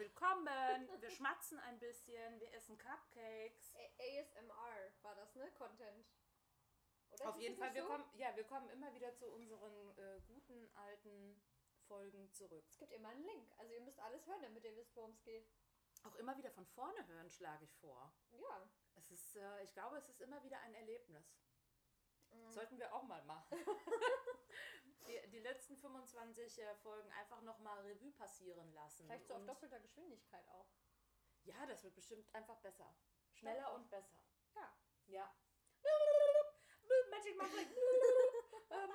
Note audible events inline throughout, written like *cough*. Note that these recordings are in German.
Willkommen! Wir schmatzen ein bisschen, wir essen Cupcakes. A ASMR war das, ne? Content. Oder Auf jeden Fall, wir so? kommen, ja, wir kommen immer wieder zu unseren äh, guten alten Folgen zurück. Es gibt immer einen Link. Also ihr müsst alles hören, damit ihr wisst, worum es geht. Auch immer wieder von vorne hören, schlage ich vor. Ja. Es ist, äh, ich glaube, es ist immer wieder ein Erlebnis. Mhm. Sollten wir auch mal machen. *laughs* die, die letzten 25 äh, Folgen einfach nochmal Revue passieren lassen. Vielleicht so auf doppelter Geschwindigkeit auch. Ja, das wird bestimmt einfach besser. Schneller Ja. und besser. Ja. Ja. Magic. *laughs* Äh.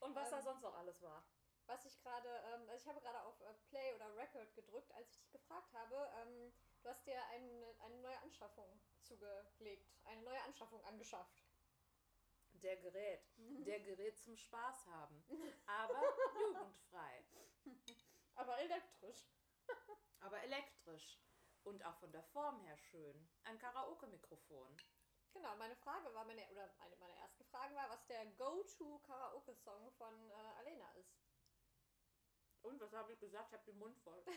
Und was da Ähm. sonst noch alles war. Was ich gerade, ähm, also ich habe gerade auf äh, Play oder Record gedrückt, als ich dich gefragt habe. Ähm, du hast dir eine, eine neue Anschaffung zugelegt, eine neue Anschaffung angeschafft. Der Gerät. Der Gerät zum Spaß haben. *laughs* Aber jugendfrei. Aber elektrisch. *laughs* Aber elektrisch. Und auch von der Form her schön. Ein Karaoke-Mikrofon. Genau, meine Frage war, meine, oder eine meiner ersten Fragen war, was der Go-To-Karaoke-Song von äh, Alena ist. Und was habe ich gesagt? Ich habe den Mund voll. *laughs*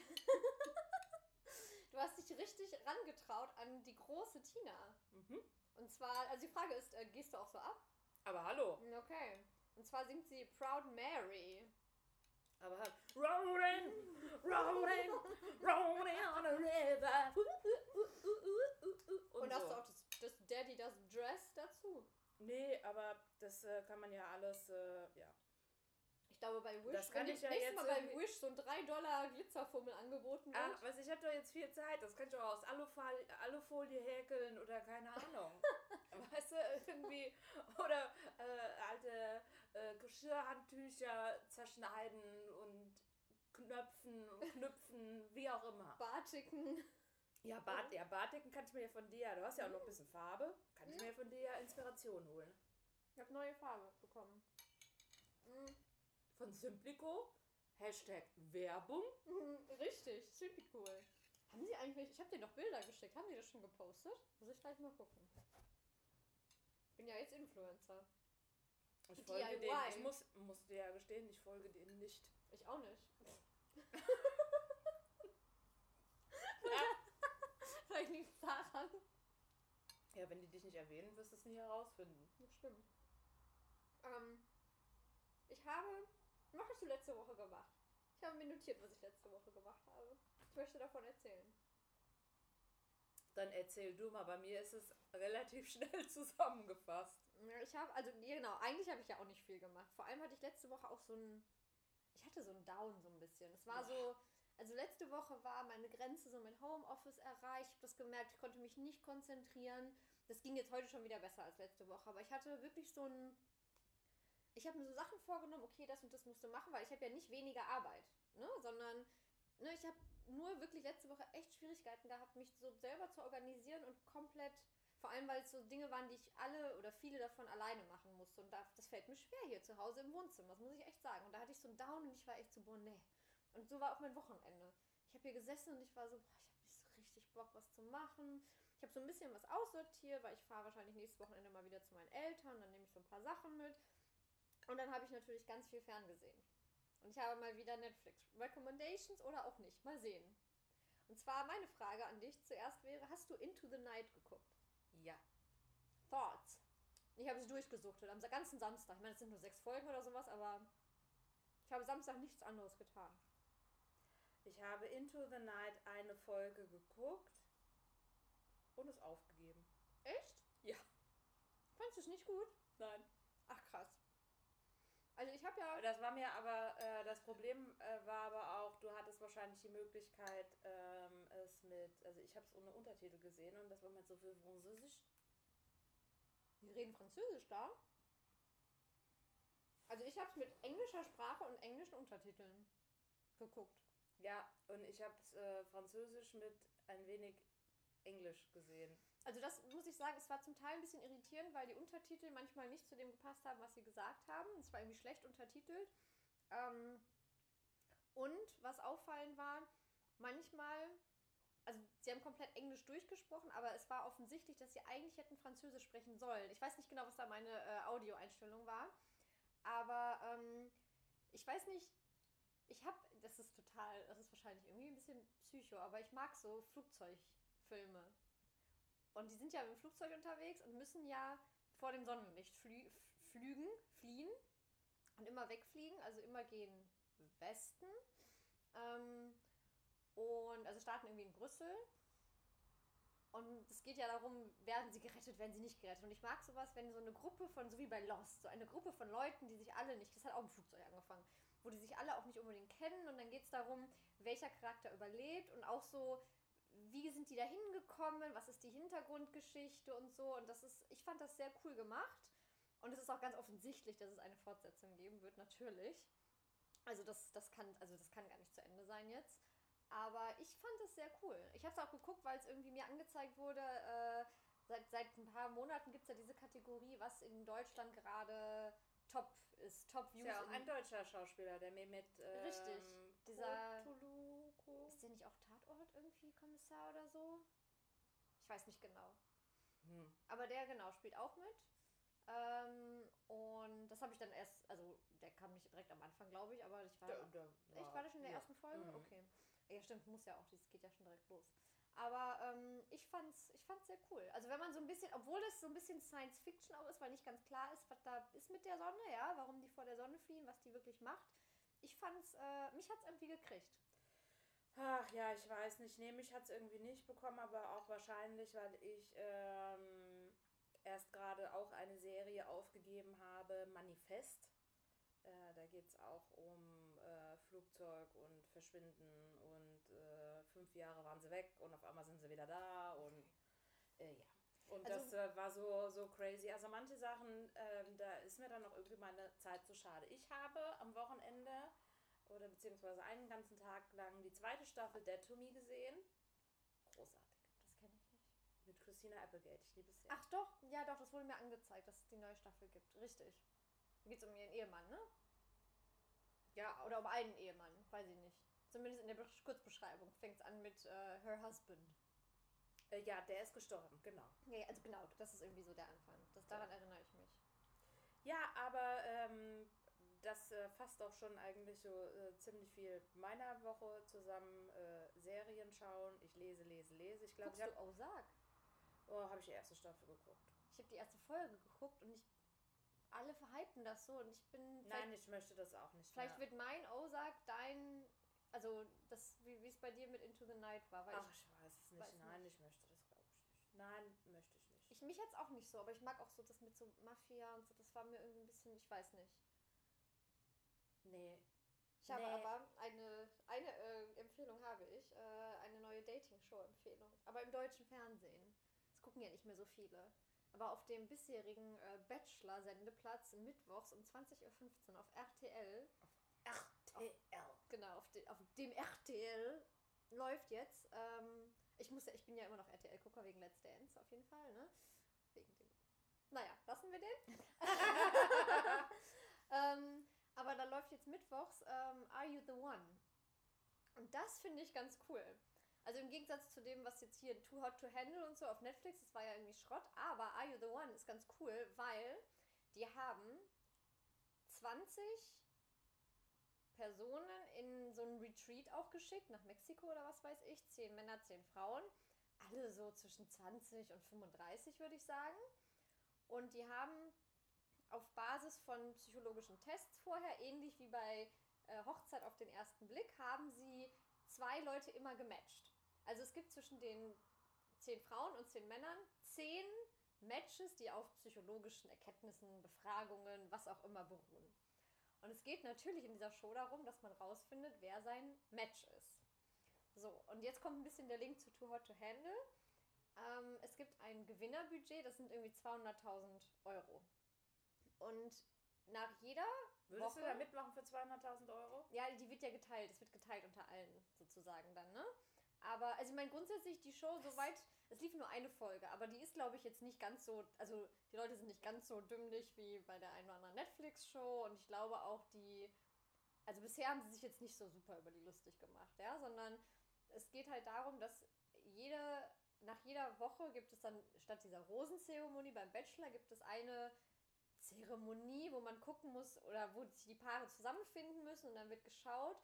Du hast dich richtig rangetraut an die große Tina. Mhm. Und zwar, also die Frage ist, äh, gehst du auch so ab? Aber hallo. Okay. Und zwar singt sie Proud Mary. Aber halt. Rolling, rolling, rolling on a river. Und, hast du auch das, das Daddy, das Dress dazu? Nee, aber das äh, kann man ja alles, äh, ja. Ich glaube, bei Wish, Das kann ich ja nächstes jetzt Mal bei Wish so ein 3 Dollar Glitzerfummel angeboten wird. Ach, was, ich habe doch jetzt viel Zeit. Das kann ich auch aus Alufolie, Alufolie häkeln oder keine Ahnung. *laughs* weißt du, irgendwie. Oder äh, alte äh, Geschirrhandtücher zerschneiden und knöpfen und knüpfen, *laughs* wie auch immer. Batiken. Ja, Bart, ja, Bartiken kann ich mir ja von dir. Du hast ja auch noch ein bisschen Farbe. Kann ich mir von dir Inspiration holen. Ich habe neue Farbe bekommen. Mhm. Von Simplico. Hashtag Werbung. Mhm, Richtig, super cool. Haben sie eigentlich, ich habe dir doch Bilder geschickt, haben die das schon gepostet? Muss ich gleich mal gucken. Bin ja jetzt Influencer. Ich folge DIY. denen. Ich muss, muss dir ja gestehen, ich folge denen nicht. Ich auch nicht. Vielleicht liegt es daran. Ja, wenn die dich nicht erwähnen, wirst du es nie herausfinden. Das stimmt. Ähm, ich habe. Was hast du letzte Woche gemacht? Ich habe mir notiert, was ich letzte Woche gemacht habe. Ich möchte davon erzählen. Dann erzähl du mal, bei mir ist es relativ *laughs* schnell zusammengefasst. Ich habe, also genau, eigentlich habe ich ja auch nicht viel gemacht. Vor allem hatte ich letzte Woche auch so ein. Ich hatte so einen Down so ein bisschen. Es war so. Also letzte Woche war meine Grenze so mit Homeoffice erreicht. Ich habe das gemerkt, ich konnte mich nicht konzentrieren. Das ging jetzt heute schon wieder besser als letzte Woche. Aber ich hatte wirklich so ein. Ich habe mir so Sachen vorgenommen, okay, das und das musst du machen, weil ich habe ja nicht weniger Arbeit, ne? Sondern ne, ich habe nur wirklich letzte Woche echt Schwierigkeiten gehabt, mich so selber zu organisieren und komplett, vor allem weil es so Dinge waren, die ich alle oder viele davon alleine machen musste. Und da, das fällt mir schwer hier zu Hause im Wohnzimmer, das muss ich echt sagen. Und da hatte ich so einen Down und ich war echt so, boah, nee. Und so war auch mein Wochenende. Ich habe hier gesessen und ich war so, boah, ich habe nicht so richtig Bock, was zu machen. Ich habe so ein bisschen was aussortiert, weil ich fahre wahrscheinlich nächstes Wochenende mal wieder zu meinen Eltern, dann nehme ich so ein paar Sachen mit. Und dann habe ich natürlich ganz viel ferngesehen. Und ich habe mal wieder Netflix Recommendations oder auch nicht. Mal sehen. Und zwar meine Frage an dich zuerst wäre, hast du Into the Night geguckt? Ja. Thoughts. Ich habe sie durchgesuchtet am ganzen Samstag. Ich meine, es sind nur sechs Folgen oder sowas, aber ich habe Samstag nichts anderes getan. Ich habe Into the Night eine Folge geguckt und es aufgegeben. Echt? Ja. Fandest du es nicht gut? Nein. Ach krass. Also ich habe ja... Das war mir aber, äh, das Problem äh, war aber auch, du hattest wahrscheinlich die Möglichkeit, ähm, es mit, also ich habe es ohne Untertitel gesehen und das war mit so viel Französisch. Die reden Französisch da. Also ich habe es mit englischer Sprache und englischen Untertiteln geguckt. Ja, und ich habe es äh, Französisch mit ein wenig Englisch gesehen. Also das muss ich sagen, es war zum Teil ein bisschen irritierend, weil die Untertitel manchmal nicht zu dem gepasst haben, was sie gesagt haben. Es war irgendwie schlecht untertitelt. Ähm, und was auffallend war, manchmal, also sie haben komplett Englisch durchgesprochen, aber es war offensichtlich, dass sie eigentlich hätten Französisch sprechen sollen. Ich weiß nicht genau, was da meine äh, Audioeinstellung war, aber ähm, ich weiß nicht, ich habe, das ist total, das ist wahrscheinlich irgendwie ein bisschen psycho, aber ich mag so Flugzeugfilme. Und die sind ja im Flugzeug unterwegs und müssen ja vor dem Sonnenlicht flü flügen, fliehen und immer wegfliegen, also immer gehen Westen. Ähm, und also starten irgendwie in Brüssel. Und es geht ja darum, werden sie gerettet, werden sie nicht gerettet. Und ich mag sowas, wenn so eine Gruppe von, so wie bei Lost, so eine Gruppe von Leuten, die sich alle nicht, das hat auch im Flugzeug angefangen, wo die sich alle auch nicht unbedingt kennen. Und dann geht es darum, welcher Charakter überlebt und auch so, wie sind die da hingekommen, was ist die Hintergrundgeschichte und so. Und das ist, ich fand das sehr cool gemacht. Und es ist auch ganz offensichtlich, dass es eine Fortsetzung geben wird, natürlich. Also das, das kann, also das kann gar nicht zu Ende sein jetzt. Aber ich fand es sehr cool. Ich habe es auch geguckt, weil es irgendwie mir angezeigt wurde. Äh, seit, seit ein paar Monaten gibt es ja diese Kategorie, was in Deutschland gerade top ist. Top Views. Ist ja ein deutscher Schauspieler, der mir mit. Ähm, Richtig. Dieser. Cthulhu- Ist der nicht auch Tatort irgendwie Kommissar oder so? Ich weiß nicht genau. Hm. Aber der genau spielt auch mit. Ähm, und das habe ich dann erst, also der kam nicht direkt am Anfang, glaube ich, aber ich war. Der, der Echt, war das schon in der ja. ersten Folge? Mhm. Okay. Ja, stimmt, muss ja auch, das geht ja schon direkt los. Aber ähm, ich fand's, ich fand's sehr cool. Also wenn man so ein bisschen, obwohl das so ein bisschen Science Fiction auch ist, weil nicht ganz klar ist, was da ist mit der Sonne, ja, warum die vor der Sonne fliehen, was die wirklich macht. Ich fand's, äh, mich hat's irgendwie gekriegt. Ach ja, ich weiß nicht. Nee, mich hat es irgendwie nicht bekommen, aber auch wahrscheinlich, weil ich ähm, erst gerade auch eine Serie aufgegeben habe, Manifest. Äh, da geht es auch um äh, Flugzeug und Verschwinden und äh, fünf Jahre waren sie weg und auf einmal sind sie wieder da und äh, ja. Und Also- das äh, war so, so crazy. Also manche Sachen, ähm, da ist mir dann auch irgendwie meine Zeit zu schade. Ich habe am Wochenende oder beziehungsweise einen ganzen Tag lang die zweite Staffel Dead to Me gesehen. Großartig. Das kenne ich nicht. Mit Christina Applegate. Ich liebe es sehr. Ach doch, ja doch, das wurde mir angezeigt, dass es die neue Staffel gibt. Richtig. Da geht es um ihren Ehemann, ne? ja, Oder um einen Ehemann, weiß ich nicht. Zumindest in der Be- Kurzbeschreibung fängt es an mit äh, Her Husband. Äh, ja, der ist gestorben, genau. Ja, also genau, das ist irgendwie so der Anfang. Das, daran erinnere ich mich. Ja, aber ähm, das äh, fasst auch schon eigentlich so äh, ziemlich viel meiner Woche zusammen. Äh, Serien schauen, ich lese, lese, lese. Ich glaube, ich habe Ozark? oh, hab ich die erste Staffel geguckt. Ich habe die erste Folge geguckt und ich alle verhypen das so und ich bin Nein, ich möchte das auch nicht vielleicht mehr. wird mein Ozark dein also das wie es bei dir mit Into the Night war, weil Ach, ich weiß es nicht. weiß Nein, ich möchte das glaube ich nicht. Nein, möchte ich nicht. ich, ich mich jetzt auch nicht so, aber ich mag auch so das mit so Mafia und so, das war mir irgendwie ein bisschen, ich weiß nicht. Nee. Ich habe Nee. aber eine, eine äh, Empfehlung habe ich, äh, eine neue Dating-Show-Empfehlung. Aber im deutschen Fernsehen. Das gucken ja nicht mehr so viele. Aber auf dem bisherigen äh, Bachelor-Sendeplatz mittwochs um 20.15 Uhr auf RTL, RTL. genau, auf, de, auf dem RTL läuft jetzt. Ähm, ich, muss ja, ich bin ja immer noch RTL-Gucker wegen Let's Dance, auf jeden Fall, ne? Wegen dem. Naja, lassen wir den. *laughs* *laughs* ähm, aber da läuft jetzt mittwochs ähm, Are You the One? Und das finde ich ganz cool. Also im Gegensatz zu dem, was jetzt hier Too Hot to Handle und so auf Netflix, das war ja irgendwie Schrott, aber Are You the One ist ganz cool, weil die haben 20 Personen in so einen Retreat auch geschickt, nach Mexiko oder was weiß ich, 10 Männer, 10 Frauen, alle so zwischen 20 und 35 würde ich sagen. Und die haben auf Basis von psychologischen Tests vorher, ähnlich wie bei äh, Hochzeit auf den ersten Blick, haben sie zwei Leute immer gematcht. Also es gibt zwischen den zehn Frauen und zehn Männern zehn Matches, die auf psychologischen Erkenntnissen, Befragungen, was auch immer beruhen. Und es geht natürlich in dieser Show darum, dass man rausfindet, wer sein Match ist. So, und jetzt kommt ein bisschen der Link zu Too Hot to Handle. Ähm, es gibt ein Gewinnerbudget, das sind irgendwie 200.000 Euro. Und nach jeder Würdest Woche, du da mitmachen für 200.000 Euro? ja, die wird ja geteilt, es wird geteilt unter allen sozusagen dann, ne? Aber, also ich meine, grundsätzlich die Show, soweit, es lief nur eine Folge, aber die ist, glaube ich, jetzt nicht ganz so, also die Leute sind nicht ganz so dümmlich wie bei der einen oder anderen Netflix-Show und ich glaube auch die, also bisher haben sie sich jetzt nicht so super über die lustig gemacht, ja, sondern es geht halt darum, dass jede, nach jeder Woche gibt es dann statt dieser Rosenzeremonie beim Bachelor gibt es eine Zeremonie, wo man gucken muss oder wo sich die Paare zusammenfinden müssen und dann wird geschaut.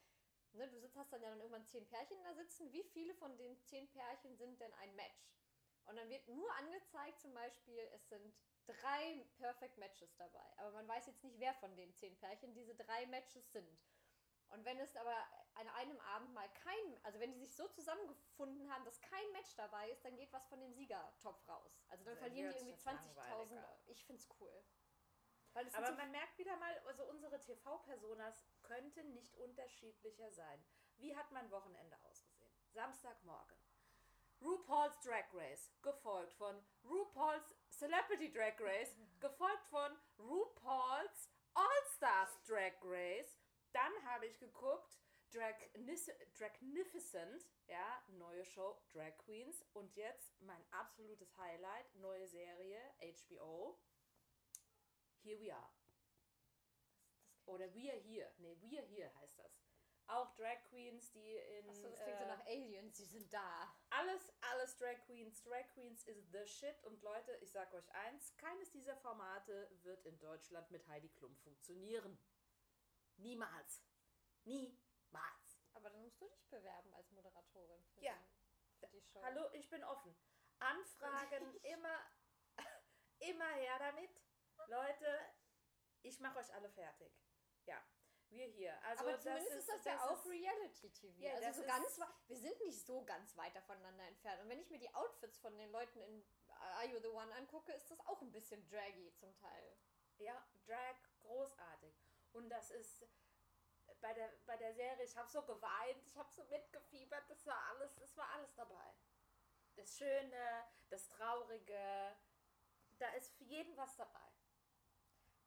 Ne, du sitzt, hast dann ja dann irgendwann zehn Pärchen da sitzen. Wie viele von den zehn Pärchen sind denn ein Match? Und dann wird nur angezeigt, zum Beispiel, es sind drei Perfect Matches dabei. Aber man weiß jetzt nicht, wer von den zehn Pärchen diese drei Matches sind. Und wenn es aber an einem Abend mal kein, also wenn die sich so zusammengefunden haben, dass kein Match dabei ist, dann geht was von dem Siegertopf raus. Also dann Dann verlieren die irgendwie jetzt 20.000 langweiliger. Euro. Ich find's cool. Aber so man merkt wieder mal, also unsere TV-Personas könnten nicht unterschiedlicher sein. Wie hat mein Wochenende ausgesehen? Samstagmorgen. RuPaul's Drag Race, gefolgt von RuPaul's Celebrity Drag Race, *laughs* gefolgt von RuPaul's All-Stars Drag Race. Dann habe ich geguckt, Drag Dragnificent, ja, neue Show, Drag Queens. Und jetzt mein absolutes Highlight, neue Serie, HBO. Here we are. Oder We are here. Nee, We are here heißt das. Auch Drag Queens, die in. Achso, das klingt so äh, nach Aliens, die sind da. alles, alles Drag Queens. Drag Queens is the shit. Und Leute, ich sag euch eins: keines dieser Formate wird in Deutschland mit Heidi Klum funktionieren. Niemals. Niemals. Aber dann musst du dich bewerben als Moderatorin für, Ja. die, für die Show. Hallo, ich bin offen. Anfragen immer, *laughs* immer her damit. Leute, ich mache euch alle fertig. Ja, wir hier. Also aber zumindest ist, das ja auch ist- Reality-TV. Ja, das also so ist- ganz, wir sind nicht so ganz weit voneinander entfernt. Und wenn ich mir die Outfits von den Leuten in Are You the One angucke, ist das auch ein bisschen draggy zum Teil. Ja, Drag, großartig. Und das ist bei der, bei der Serie, ich habe so geweint, ich habe so mitgefiebert, das war alles, das war alles dabei. Das Schöne, das Traurige, da ist für jeden was dabei.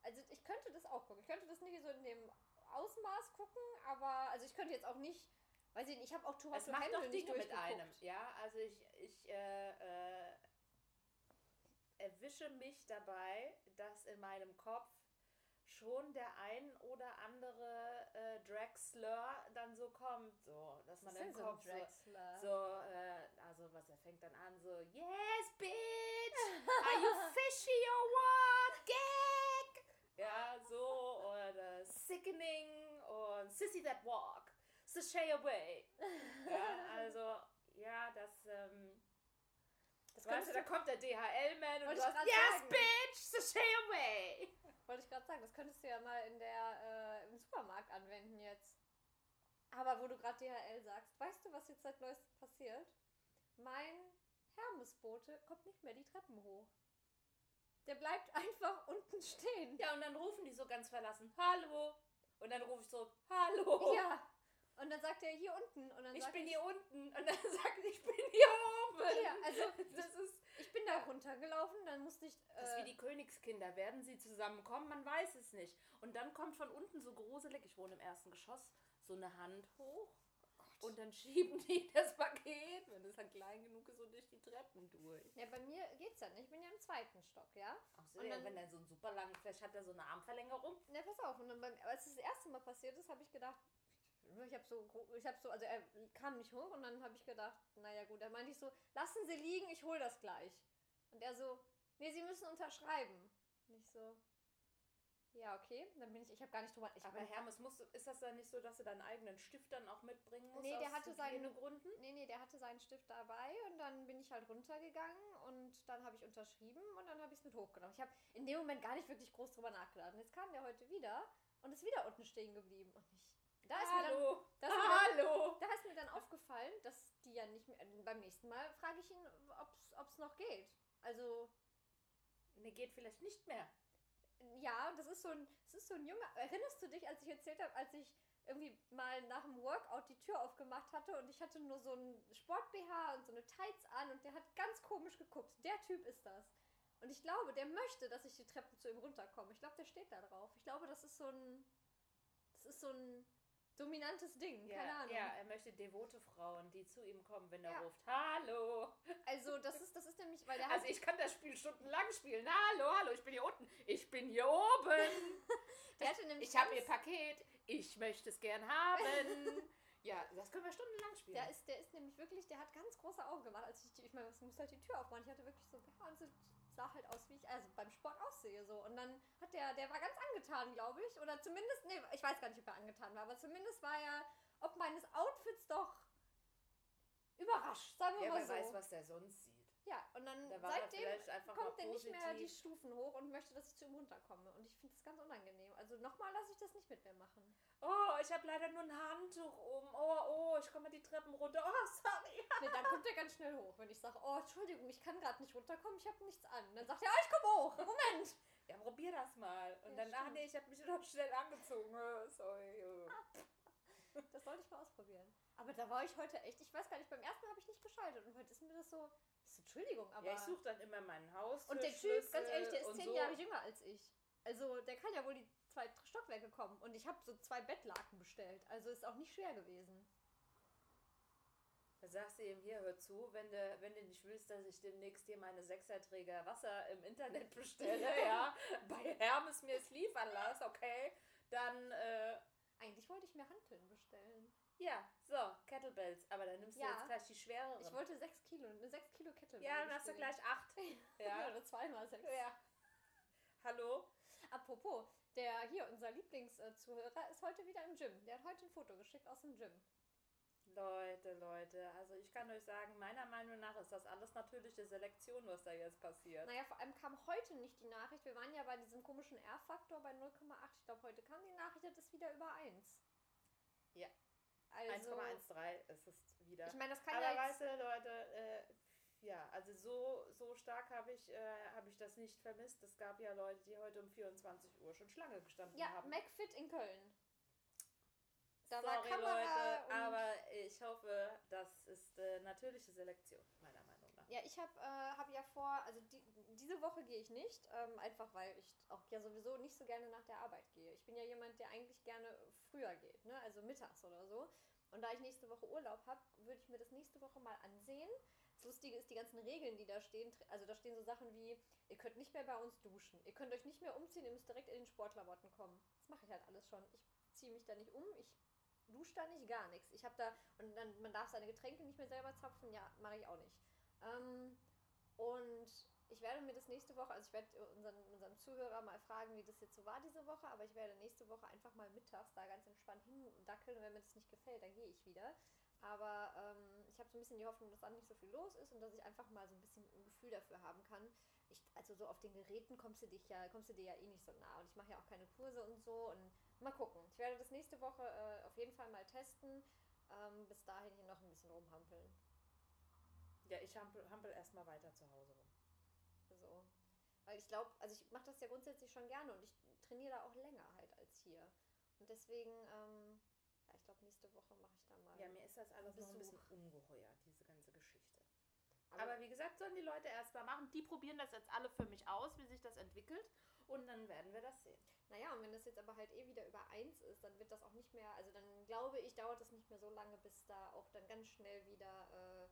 Also ich könnte das auch gucken. Ich könnte das nicht so in dem Ausmaß gucken, aber also ich könnte jetzt auch nicht, weiß ich nicht, ich habe auch Too Hot Es to macht doch Dinge mit einem, ja. Also ich, ich äh, äh, erwische mich dabei, dass in meinem Kopf schon der ein oder andere äh, Drag-Slur dann so kommt, so, dass man ist im Kopf so, so äh, also was, er fängt dann an so, yes, bitch, are you fishy or what, gag? Ja, so, oder sickening und sissy that walk, sashay away. Ja, also, ja, das, ähm, Das weißt du, da kommt der DHL-Man und du grad yes, sagen. bitch, sashay away. Wollte ich gerade sagen, das könntest du ja mal in der, äh, im Supermarkt anwenden jetzt. Aber wo du gerade DHL sagst, weißt du, was jetzt seit neuestem passiert? Mein Hermesbote kommt nicht mehr die Treppen hoch. Der bleibt einfach unten stehen. Ja, und dann rufen die so ganz verlassen, hallo. Und dann rufe ich so, hallo. Ja. Und dann sagt er hier unten. Und dann Ich bin ich, hier unten. Und dann *laughs* sagt er, ich bin hier oben. Ja, also *laughs* das ist, ich bin da runtergelaufen, dann musste ich. das ist Äh, wie die Königskinder. Werden sie zusammenkommen? Man weiß es nicht. Und dann kommt von unten so gruselig, ich wohne im ersten Geschoss, so eine Hand hoch. Und dann schieben die *laughs* das Paket, wenn es dann klein genug ist, so durch die Treppen durch. ja, bei mir geht's ja nicht. Ich bin ja im zweiten Stock, ja? Ach so, Und ja, dann- wenn er so einen super langen, vielleicht hat er so eine Armverlängerung. Ne, pass auf. Und dann beim, als es das erste Mal passiert ist, habe ich gedacht, ich habe so, ich habe so, also er kam nicht hoch und dann habe ich gedacht, naja gut, dann meinte ich so, lassen Sie liegen, ich hole das gleich. Und er so, nee, Sie müssen unterschreiben. Und ich so, ja, okay. Dann bin ich, ich habe gar nicht drüber, ich Aber Hermes, musst du, ist das dann nicht so, dass du deinen eigenen Stift dann auch mitbringen musst? Nee, der hatte seinen- Hygienegründen? Nee, nee, der hatte seinen Stift dabei und dann bin ich halt runtergegangen und dann habe ich unterschrieben und dann habe ich es mit hochgenommen. Ich habe in dem Moment gar nicht wirklich groß drüber nachgedacht. Und jetzt kam der heute wieder und ist wieder unten stehen geblieben und ich. Da ist, mir dann, Hallo. da, ist mir dann, Hallo. da ist mir dann aufgefallen, dass die ja nicht mehr. Beim nächsten Mal frage ich ihn, ob es noch geht. Also, Nee, geht vielleicht nicht mehr. Ja, das ist so ein, das ist so ein Junge. Erinnerst du dich, als ich erzählt habe, als ich irgendwie mal nach dem Workout die Tür aufgemacht hatte und ich hatte nur so einen Sport-BH und so eine Tights an und der hat ganz komisch geguckt. Der Typ ist das. Und ich glaube, der möchte, dass ich die Treppen zu ihm runterkomme. Ich glaube, der steht da drauf. Ich glaube, das ist so ein, das ist so ein dominantes Ding. Ja, Keine Ahnung. ja, er möchte devote Frauen, die zu ihm kommen, wenn er Ja. ruft, hallo. Also, das ist, das ist nämlich, weil der *laughs* Also ich kann das Spiel stundenlang spielen. Hallo, hallo, ich bin hier unten. Ich bin hier oben. *laughs* der hatte nämlich Ich habe ihr Paket. Ich möchte es gern haben. *laughs* ja, das können wir stundenlang spielen. Der ist, der ist nämlich wirklich, der hat ganz große Augen gemacht, als ich ich meine, es muss halt die Tür aufmachen. Ich hatte wirklich so, ja, und so sah halt aus, wie ich also beim Sport aussehe. So. Und dann hat der, der war ganz angetan, glaube ich. Oder zumindest, nee, ich weiß gar nicht, ob er angetan war, aber zumindest war er ob meines Outfits doch überrascht, sagen wir Ja, mal wer so. weiß, was der sonst sieht. Ja, und dann Da seitdem kommt er nicht mehr die. Stufen hoch und möchte, dass ich zu ihm runterkomme. Und ich finde das ganz unangenehm. Also nochmal lasse ich das nicht mit mir machen. Oh, ich habe leider nur ein Handtuch um. Oh, oh, ich komme die Treppen runter. Oh, sorry. *laughs* Nee, dann kommt er ganz schnell hoch. Wenn ich sage, oh, Entschuldigung, ich kann gerade nicht runterkommen, ich habe nichts an. Dann sagt er, oh, ich komme hoch. Moment. Ja, probier das mal. Und Ja, dann, ach nee, ich habe mich noch schnell angezogen. Oh, Sorry. oh. Das sollte ich mal ausprobieren. Aber da war ich heute echt, ich weiß gar nicht, beim ersten Mal habe ich nicht geschaltet. Und heute ist mir das so, so Entschuldigung, aber... Ja, ich suche dann immer meinen Haus. und der Typ, ganz ehrlich, der ist zehn Jahre jünger als ich. Also der kann ja wohl die zwei Stockwerke kommen. Und ich habe so zwei Bettlaken bestellt. Also ist auch nicht schwer gewesen. Da sagst du ihm, hier, hör zu, wenn du, wenn du nicht willst, dass ich demnächst dir meine Sechserträger Wasser im Internet bestelle, *laughs* ja, bei Hermes mir es liefern lass, okay, dann, äh, Eigentlich wollte ich mir Hanteln bestellen. Ja, so, Kettlebells, aber dann nimmst du Ja. jetzt gleich die schwereren. Ich wollte sechs Kilo, eine sechs Kilo Kettlebell ja, dann hast du gleich acht. *laughs* Ja, Ja. oder zweimal sechs. ja. Hallo? Apropos, der hier, unser Lieblingszuhörer, ist heute wieder im Gym. Der hat heute ein Foto geschickt aus dem Gym. Leute, Leute, also ich kann euch sagen, meiner Meinung nach ist das alles natürliche Selektion, was da jetzt passiert. Naja, vor allem kam heute nicht die Nachricht. Wir waren ja bei diesem komischen R-Faktor bei 0,8. Ich glaube, heute kam die Nachricht, das ist wieder über 1. Ja. Also, 1,13 ist es wieder. ich meine, das kann Aber ja weißt du, Leute, äh, ja, also so, so stark habe ich, äh, hab ich das nicht vermisst. Es gab ja Leute, die heute um 24 Uhr schon Schlange gestanden ja, haben. McFit in Köln. Da war Sorry, Leute, aber ich hoffe, das ist äh, natürliche Selektion, meiner Meinung nach. Ja, ich habe äh, hab ja vor, also die, diese Woche gehe ich nicht, ähm, einfach weil ich auch ja sowieso nicht so gerne nach der Arbeit gehe. Ich bin ja jemand, der eigentlich gerne früher geht, ne? also mittags oder so. Und da ich nächste Woche Urlaub habe, würde ich mir das nächste Woche mal ansehen. Das Lustige ist, die ganzen Regeln, die da stehen, also da stehen so Sachen wie, ihr könnt nicht mehr bei uns duschen, ihr könnt euch nicht mehr umziehen, ihr müsst direkt in den Sportklamotten kommen. Das mache ich halt alles schon. Ich ziehe mich da nicht um, ich dusche da nicht, gar nichts. Ich habe da, und dann, man darf seine Getränke nicht mehr selber zapfen, ja, mache ich auch nicht. Ähm, und ich werde mir das nächste Woche, also ich werde unseren, unseren Zuhörer mal fragen, wie das jetzt so war diese Woche, aber ich werde nächste Woche einfach mal mittags da ganz entspannt hindackeln und wenn mir das nicht gefällt, dann gehe ich wieder. Aber ähm, ich habe so ein bisschen die Hoffnung, dass dann nicht so viel los ist und dass ich einfach mal so ein bisschen ein Gefühl dafür haben kann. Ich, also so auf den Geräten kommst du dich ja, kommst du dir ja eh nicht so nah. Und ich mache ja auch keine Kurse und so. Und mal gucken. Ich werde das nächste Woche äh, auf jeden Fall mal testen. Ähm, bis dahin hier noch ein bisschen rumhampeln. Ja, ich hampel, hampel erstmal weiter zu Hause rum. So. Weil ich glaube, also ich mache das ja grundsätzlich schon gerne und ich trainiere da auch länger halt als hier. Und deswegen, ähm, ja, ich glaube, nächste Woche mache ich da mal. Ja, mir ist das alles noch ein bisschen ungeheuer, diese ganze Geschichte. Aber- Aber wie gesagt, sollen die Leute erstmal machen. Die probieren das jetzt alle für mich aus, wie sich das entwickelt. Und dann werden wir das sehen. Naja, und wenn das jetzt aber halt eh wieder über eins ist, dann wird das auch nicht mehr, also dann glaube ich, dauert das nicht mehr so lange, bis da auch dann ganz schnell wieder äh,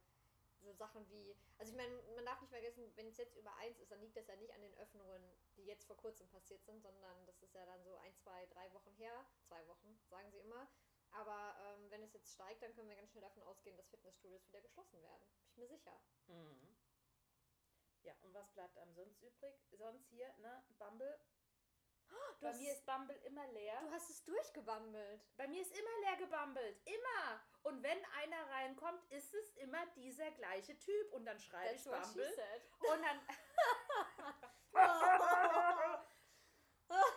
Sachen wie, also ich meine, man darf nicht vergessen, wenn es jetzt über eins ist, dann liegt das ja nicht an den Öffnungen, die jetzt vor kurzem passiert sind, sondern das ist ja dann so ein, zwei, drei Wochen her, zwei Wochen, sagen sie immer. Aber ähm, wenn es jetzt steigt, dann können wir ganz schnell davon ausgehen, dass Fitnessstudios wieder geschlossen werden. Bin ich mir sicher. Mhm. Ja, und was bleibt einem sonst übrig? Sonst hier, ne, Bumble. Du Bei hast, mir ist Bumble immer leer. du hast es durchgebammelt. Bei mir ist immer leer gebummelt. Immer. Und wenn einer reinkommt, ist es immer dieser gleiche Typ. Und dann schreibe ich Bumble. Und dann.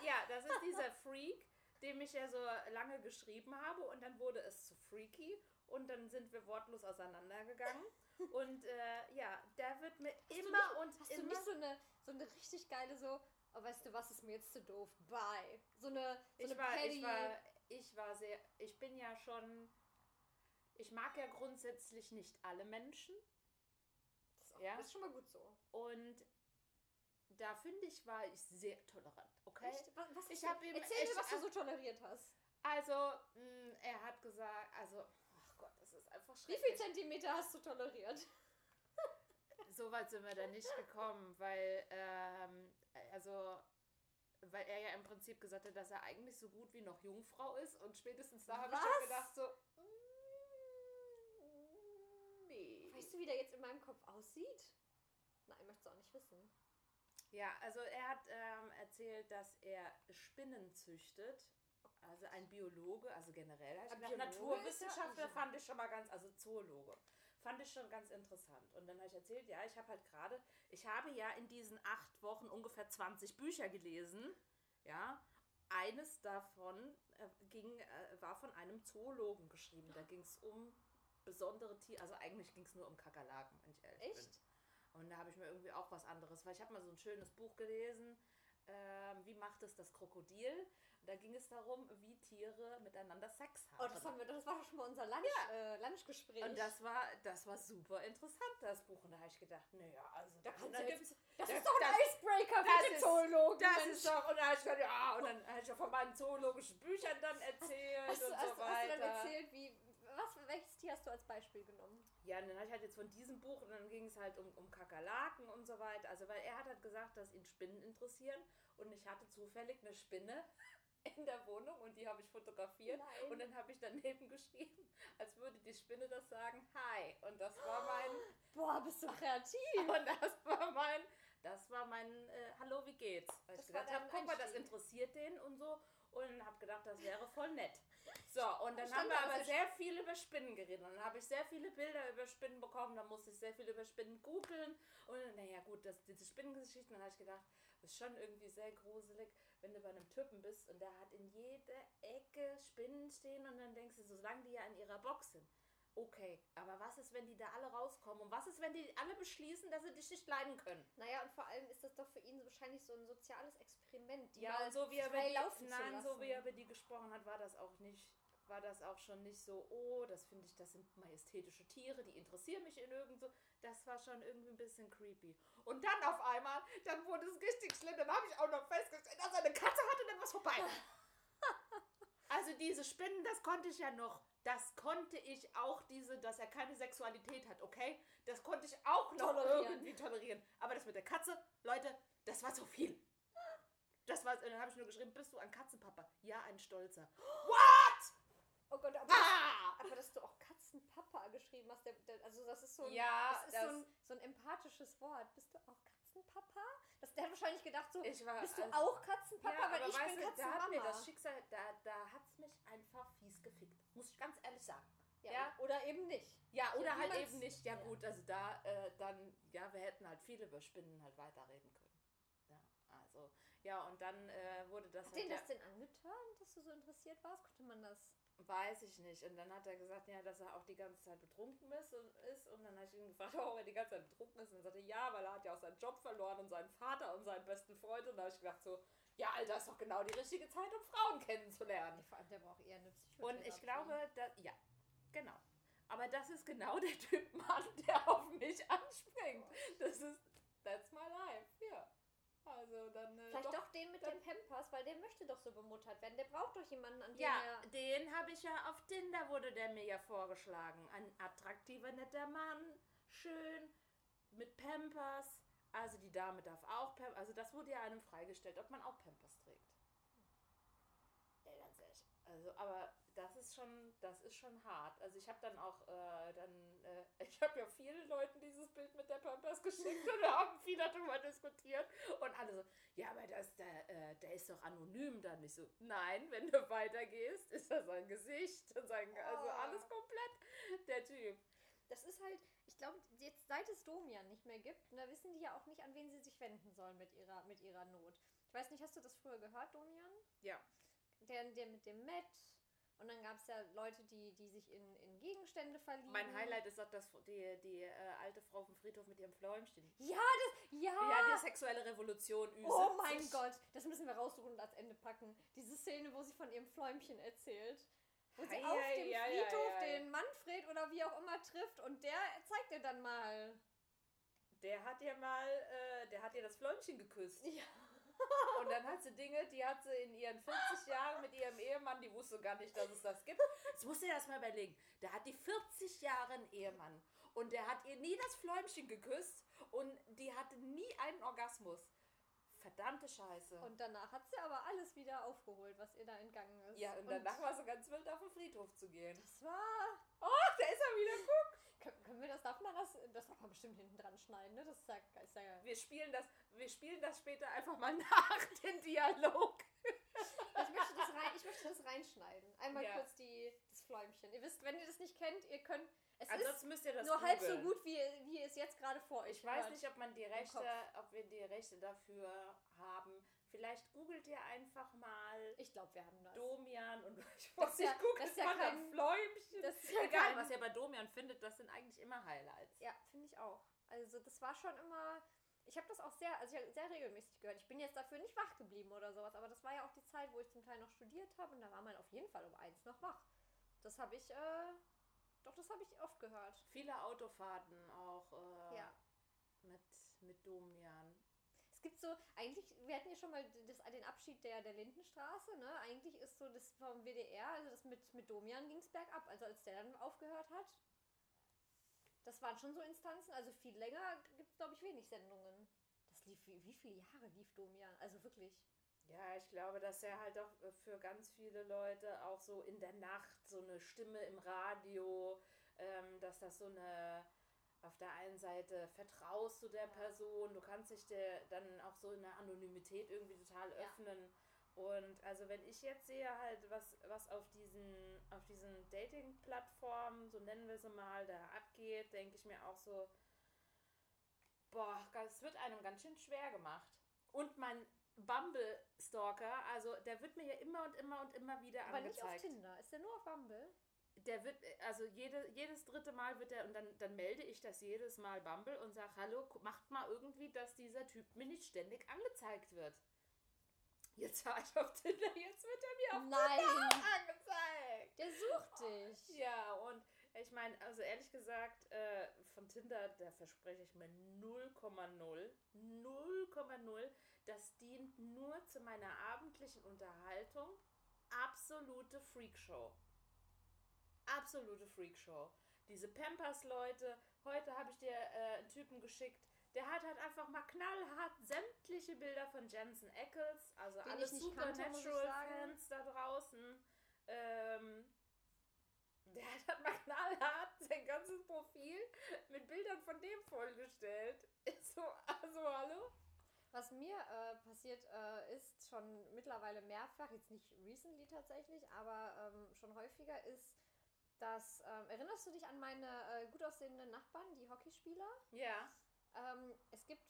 ja, das ist dieser Freak, dem ich ja so lange geschrieben habe. Und dann wurde es zu freaky. Und dann sind wir wortlos auseinandergegangen. Und äh, ja, der wird mir du immer nicht- und Hast du immer. nicht so eine, so eine richtig geile so, oh, weißt du was, ist mir jetzt zu doof, bye. So eine, so ich eine war, petty, ich war, ich war sehr, ich bin ja schon, ich mag ja grundsätzlich nicht alle Menschen das, ist auch, ja. ist schon mal gut so. und da finde ich, war ich sehr tolerant, okay? Echt? Was, was Ich hast du- hab ihm Erzähl echt- mir, was du so toleriert hast. Also, mh, er hat gesagt, also, ach Gott, das ist einfach Wie viel schrecklich. Zentimeter hast du toleriert? So weit sind wir da nicht gekommen, weil, ähm, also, weil er ja im Prinzip gesagt hat, dass er eigentlich so gut wie noch Jungfrau ist und spätestens da habe ich schon gedacht so, mm, nee. Weißt du, wie der jetzt in meinem Kopf aussieht? Nein, möchtest du auch nicht wissen. Ja, also er hat ähm, erzählt, dass er Spinnen züchtet. Also ein Biologe, also generell. Ein Biologe Naturwissenschaftler fand ich schon mal ganz, also Zoologe. Fand ich schon ganz interessant. Und dann habe ich erzählt, ja, ich habe halt gerade, ich habe ja in diesen acht Wochen ungefähr 20 Bücher gelesen. Ja, eines davon äh, ging, äh, war von einem Zoologen geschrieben. Da ging es um besondere Tiere, also eigentlich ging es nur um Kakerlaken, wenn ich ehrlich bin. Echt? Und da habe ich mir irgendwie auch was anderes, weil ich habe mal so ein schönes Buch gelesen, ähm, wie macht es das Krokodil? Da ging es darum, wie Tiere miteinander Sex haben. Oh, das, haben wir, das war doch schon mal unser Lunch, äh, Lunchgespräch. und das war, das war super interessant, das Buch. Und da habe ich gedacht, naja, also Da da, kannst da du gibt's, das das- ist doch ein das- Icebreaker das für den ist- Zoologen. das Mensch. ist doch, und da habe ich gedacht, ja, und dann habe ich auch von meinen zoologischen Büchern dann erzählt Hast, und hast, so hast du dann weiter. erzählt, wie, was, welches Tier hast du als Beispiel genommen? Ja, und dann habe ich halt jetzt von diesem Buch und dann ging es halt um, um Kakerlaken und so weiter. Also, weil er hat halt gesagt, dass ihn Spinnen interessieren und ich hatte zufällig eine Spinne in der Wohnung und die habe ich fotografiert Nein. und dann habe ich daneben *laughs* geschrieben, als würde die Spinne das sagen, hi. Und das war mein, *gasps* Boah, bist du kreativ. *laughs* und das war mein, das war mein, äh, hallo, wie geht's? Weil ich Das gedacht habe, guck mal, das interessiert den und so. Und habe gedacht, das wäre voll nett. *laughs* So, und dann haben wir also aber sehr viel über Spinnen geredet. Und dann habe ich sehr viele Bilder über Spinnen bekommen. Dann musste ich sehr viel über Spinnen googeln. Und naja, gut, das, diese Spinnengeschichten. Dann habe ich gedacht, ist schon irgendwie sehr gruselig, wenn du bei einem Typen bist und der hat in jeder Ecke Spinnen stehen. Und dann denkst du, solange die ja in ihrer Box sind. Okay, aber was ist, wenn die da alle rauskommen? Und was ist, wenn die alle beschließen, dass sie dich nicht leiden können? Naja, und vor allem ist das doch für ihn wahrscheinlich so ein soziales Experiment. Die Ja, mal und so wie er über die, nein, so wie er über die gesprochen hat, war das auch nicht, war das auch schon nicht so, oh, das finde ich, das sind majestätische Tiere, die interessieren mich in irgend so. Das war schon irgendwie ein bisschen creepy. Und dann auf einmal, dann wurde es richtig schlimm, dann habe ich auch noch festgestellt, dass er eine Katze hatte und dann war es vorbei. *laughs* Also diese Spinnen, das konnte ich ja noch. Das konnte ich auch diese, dass er keine Sexualität hat, okay? Das konnte ich auch noch Tolerieren. irgendwie tolerieren. Aber das mit der Katze, Leute, das war zu viel. Das war, und dann habe ich nur geschrieben, bist du ein Katzenpapa? Ja, ein Stolzer. What? Oh Gott, aber, Ah! aber dass du auch Katzenpapa geschrieben hast, der, der, also das ist so ein, Ja, das ist das- so, ein, so ein empathisches Wort. Bist du auch Katzenpapa? Das, der hat wahrscheinlich gedacht so, Ich war, bist du also- auch Katzenpapa? ja, Weil ich bin du, da hat mir Katzenmama. das Schicksal, da, da hat es mich einfach fies gefickt. Muss ich ganz ehrlich sagen. ja, ja. Oder eben nicht. Ja, oder halt eben nicht. Ja, gut, also da äh, dann, ja, wir hätten halt viel über Spinnen halt weiterreden können. Ja, also, ja, und dann äh, wurde das Hat halt den das denn angetan, dass du so interessiert warst? Konnte man das... Weiß ich nicht. Und dann hat er gesagt, ja, dass er auch die ganze Zeit betrunken ist und, ist. und dann habe ich ihn gefragt, warum er die ganze Zeit betrunken ist. Und er sagte, ja, weil er hat ja auch seinen Job verloren und seinen Vater und seinen besten Freund. Und da habe ich gedacht so, ja, Alter, ist doch genau die richtige Zeit, um Frauen kennenzulernen. Vor allem, der braucht eher eine Und Psychotherapie. ich glaube, da, ja, genau. Aber das ist genau der Typ Mann, der auf mich anspringt. Das ist, that's my. Also dann. Äh, Vielleicht doch, doch, den mit den Pampers, weil der möchte doch so bemuttert werden. Der braucht doch jemanden, an den Ja, er... den habe ich ja auf Tinder, wurde der mir ja vorgeschlagen. Ein attraktiver, netter Mann, schön, mit Pampers. Also die Dame darf auch Pampers. Also das wurde ja einem freigestellt, ob man auch Pampers trägt. Ja, ganz ehrlich. Also, aber das ist schon, das ist schon hart. Also ich habe dann auch, äh, dann, äh, ich habe ja vielen Leuten dieses Bild mit der Pampers geschickt und wir haben viel darüber diskutiert und alle so, ja, aber das, der, äh, der ist doch anonym dann nicht so. Nein, wenn du weitergehst, ist das sein Gesicht und sein, also Oh. alles komplett der Typ. Das ist halt, ich glaube, jetzt seit es Domian nicht mehr gibt, da wissen die ja auch nicht, an wen sie sich wenden sollen mit ihrer, mit ihrer Not. Ich weiß nicht, hast du das früher gehört, Domian? Ja. Der, der mit dem Met. Und dann gab es ja Leute, die, die sich in, in Gegenstände verlieben. Mein Highlight ist auch das, die, die äh, alte Frau vom Friedhof mit ihrem Fläumchen. Ja, das, ja. Ja, die sexuelle Revolution Ü70. Oh mein Gott, das müssen wir raussuchen und als Ende packen. Diese Szene, wo sie von ihrem Fläumchen erzählt. Wo sie Ei, auf dem ei, ei, Friedhof den Manfred oder wie auch immer trifft und der zeigt ihr dann mal. Der hat ihr mal, äh, der hat ihr das Fläumchen geküsst. Ja. *laughs* Und dann hat sie Dinge, die hat sie in ihren 40 Jahren mit ihrem Ehemann, die wusste gar nicht, dass es das gibt. Jetzt musst du dir das mal überlegen. Der hat die 40 Jahre einen Ehemann und der hat ihr nie das Fläumchen geküsst und die hatte nie einen Orgasmus. Verdammte Scheiße. Und danach hat sie aber alles wieder aufgeholt, was ihr da entgangen ist. ja, und danach war sie ganz wild auf den Friedhof zu gehen. Das war. Oh, da ist er wieder, guck. Können, wir das, darf man das, das darf man bestimmt hinten dran schneiden, ne? Das ist ja, ist ja Wir spielen das, wir spielen das später einfach mal *laughs* nach, den Dialog. Ich möchte das, rein, ich möchte das reinschneiden. Einmal Ja. kurz die, das Fläumchen. Ihr wisst, wenn ihr das nicht kennt, ihr könnt. Es Ansonsten müsst ihr das nur halb so gut, wie, wie es jetzt gerade vor euch Ich weiß hört. nicht, ob man die Rechte, ob wir die Rechte dafür haben. Vielleicht googelt ihr einfach mal Ich glaube, wir haben das. Domian und *laughs* ich ist ja- nicht, das ist ja mal kein- Fläumchen. das ist ja Egal, kein- was ihr bei Domian findet, das sind eigentlich immer Highlights. Ja, finde ich auch. Also das war schon immer. Ich habe das auch sehr, also ich sehr regelmäßig gehört. Ich bin jetzt dafür nicht wach geblieben oder sowas, aber das war ja auch die Zeit, wo ich zum Teil noch studiert habe und da war man auf jeden Fall um eins noch wach. Das habe ich, äh, doch, das habe ich oft gehört. Viele Autofahrten auch äh, Ja. mit, mit Domian. Es gibt so, eigentlich, wir hatten ja schon mal das, den Abschied der, der Lindenstraße, ne? Eigentlich ist so das vom WDR, also das mit, mit Domian ging es bergab, also als der dann aufgehört hat. Das waren schon so Instanzen, also viel länger gibt es, glaube ich, wenig Sendungen. Das lief, wie, wie viele Jahre lief Domian? Also wirklich. Ja, ich glaube, dass er halt auch äh, für ganz viele Leute auch so in der Nacht so eine Stimme im Radio, ähm, dass das so eine, auf der einen Seite vertraust du der Ja. Person, du kannst dich der dann auch so in der Anonymität irgendwie total Ja. öffnen. Und also wenn ich jetzt sehe halt, was, was auf diesen, auf diesen Dating-Plattformen, so nennen wir sie mal, da abgeht, denke ich mir auch so, boah, es wird einem ganz schön schwer gemacht. Und mein Bumble-Stalker, also der wird mir ja immer und immer und immer wieder Aber nicht auf angezeigt. Tinder. Ist der nur auf Bumble? Der wird, also jede, jedes dritte Mal wird er, und dann, dann melde ich das jedes Mal Bumble und sage, hallo, macht mal irgendwie, dass dieser Typ mir nicht ständig angezeigt wird. Jetzt war ich auf Tinder, jetzt wird er mir auf Nein! Tinder angezeigt. Der sucht dich. Ja, und ich meine, also ehrlich gesagt, äh, von Tinder, da verspreche ich mir 0,0, 0,0. Das dient nur zu meiner abendlichen Unterhaltung. Absolute Freakshow. Absolute Freakshow. Diese Pampers-Leute, heute habe ich dir äh, einen Typen geschickt, der hat halt einfach mal knallhart sämtliche Bilder von Jensen Ackles, also Den alle. Supernatural-Fans da draußen. Ähm, der hat halt mal knallhart sein ganzes Profil mit Bildern von dem vollgestellt. Ist so, also hallo? Was mir äh, passiert äh, ist, schon mittlerweile mehrfach, jetzt nicht recently tatsächlich, aber ähm, schon häufiger, ist, dass, ähm, erinnerst du dich an meine äh, gut aussehenden Nachbarn, die Hockeyspieler? Ja. Ähm, es gibt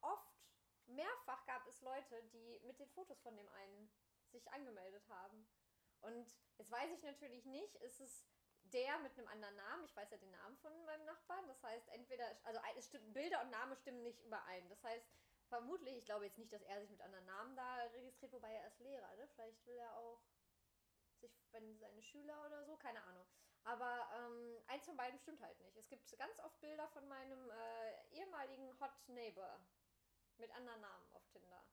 oft, mehrfach gab es Leute, die mit den Fotos von dem einen sich angemeldet haben. Und jetzt weiß ich natürlich nicht, ist es der mit einem anderen Namen, ich weiß ja den Namen von meinem Nachbarn, das heißt entweder, also es stimmt, Bilder und Name stimmen nicht überein. Das heißt, vermutlich, ich glaube jetzt nicht, dass er sich mit anderen Namen da registriert, wobei er ist Lehrer, ne? Vielleicht will er auch sich, wenn seine Schüler oder so, keine Ahnung. Aber ähm, eins von beiden stimmt halt nicht. Es gibt ganz oft Bilder von meinem äh, ehemaligen Hot Neighbor mit anderen Namen auf Tinder.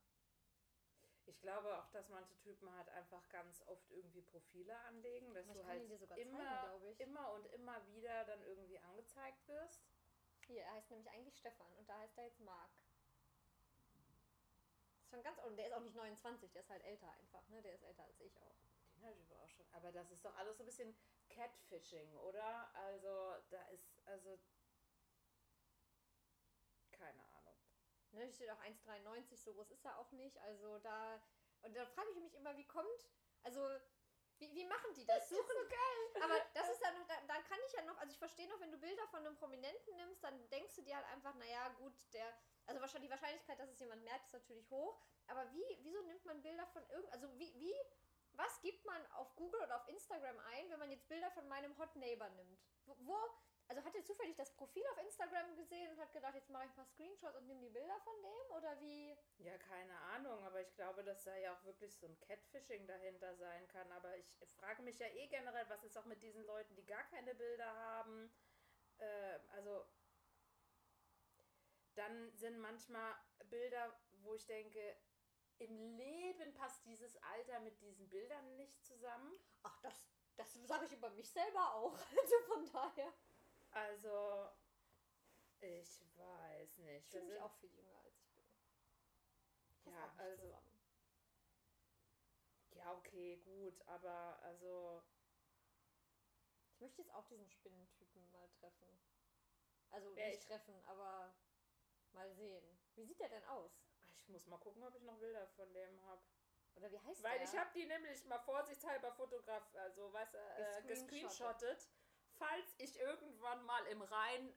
Ich glaube auch, dass manche Typen halt einfach ganz oft irgendwie Profile anlegen, dass Ich du halt sogar zeigen, immer, immer und immer wieder dann irgendwie angezeigt wirst. Hier, er heißt nämlich eigentlich Stefan und da heißt er jetzt Marc. Das ist schon ganz, und der ist auch nicht 29, der ist halt älter einfach, ne? Der ist älter als ich auch. Den hatte ich aber auch schon. Aber das ist doch alles so ein bisschen Catfishing, oder? Also, da ist, also. Keine Ahnung. Ne, steht auch 1,93, so groß ist er auch nicht. Also da. Und da frage ich mich immer, wie kommt. Also, wie, wie machen die das? Suchen. so geil. Aber das ist ja noch, da, da kann ich ja noch, also ich verstehe noch, wenn du Bilder von einem Prominenten nimmst, dann denkst du dir halt einfach, naja, gut, der. Also wahrscheinlich die Wahrscheinlichkeit, dass es jemand merkt, ist natürlich hoch. Aber wie, wieso nimmt man Bilder von irgend. Also wie, wie. Was gibt man auf Google oder auf Instagram ein, wenn man jetzt Bilder von meinem Hot Neighbor nimmt? Wo, wo also hat er zufällig das Profil auf Instagram gesehen und hat gedacht, jetzt mache ich ein paar Screenshots und nehme die Bilder von dem? Oder wie? Ja, keine Ahnung, aber ich glaube, dass da ja auch wirklich so ein Catfishing dahinter sein kann. Aber ich frage mich ja eh generell, was ist auch mit diesen Leuten, die gar keine Bilder haben. Äh, also, dann sind manchmal Bilder, wo ich denke, im Leben passt dieses Alter mit diesen Bildern nicht zusammen. Ach, das, das sage ich über mich selber auch. *laughs* Also von daher. Also, ich weiß nicht. Ich fühle mich auch viel jünger als ich bin. Passt Ja, also- zusammen. Ja, okay, gut, aber also. Ich möchte jetzt auch diesen Spinnentypen mal treffen. Also Wer nicht ich? treffen, aber mal sehen. Wie sieht der denn aus? Ich muss mal gucken, ob ich noch Bilder von dem habe. Oder wie heißt Weil der? ich habe die nämlich mal vorsichtshalber fotograf, also was äh, Gescreenshottet. falls ich irgendwann mal im Rhein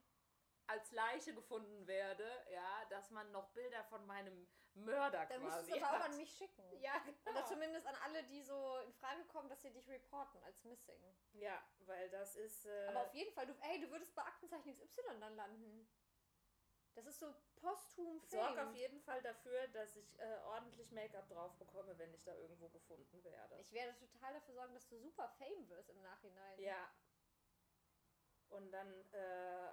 als Leiche gefunden werde, ja, dass man noch Bilder von meinem Mörder Dann musst quasi du es aber auch an mich schicken. Ja, Oder genau. zumindest an alle, die so in Frage kommen, dass sie dich reporten als missing. Ja, weil das ist. Äh, Aber auf jeden Fall, du, ey, du würdest bei Aktenzeichen XY dann landen. Das ist so posthum sorg auf jeden Fall dafür, dass ich äh, ordentlich Make-up drauf bekomme, wenn ich da irgendwo gefunden werde. Ich werde total dafür sorgen, dass du super Fame wirst im Nachhinein. Ja. Und dann, äh,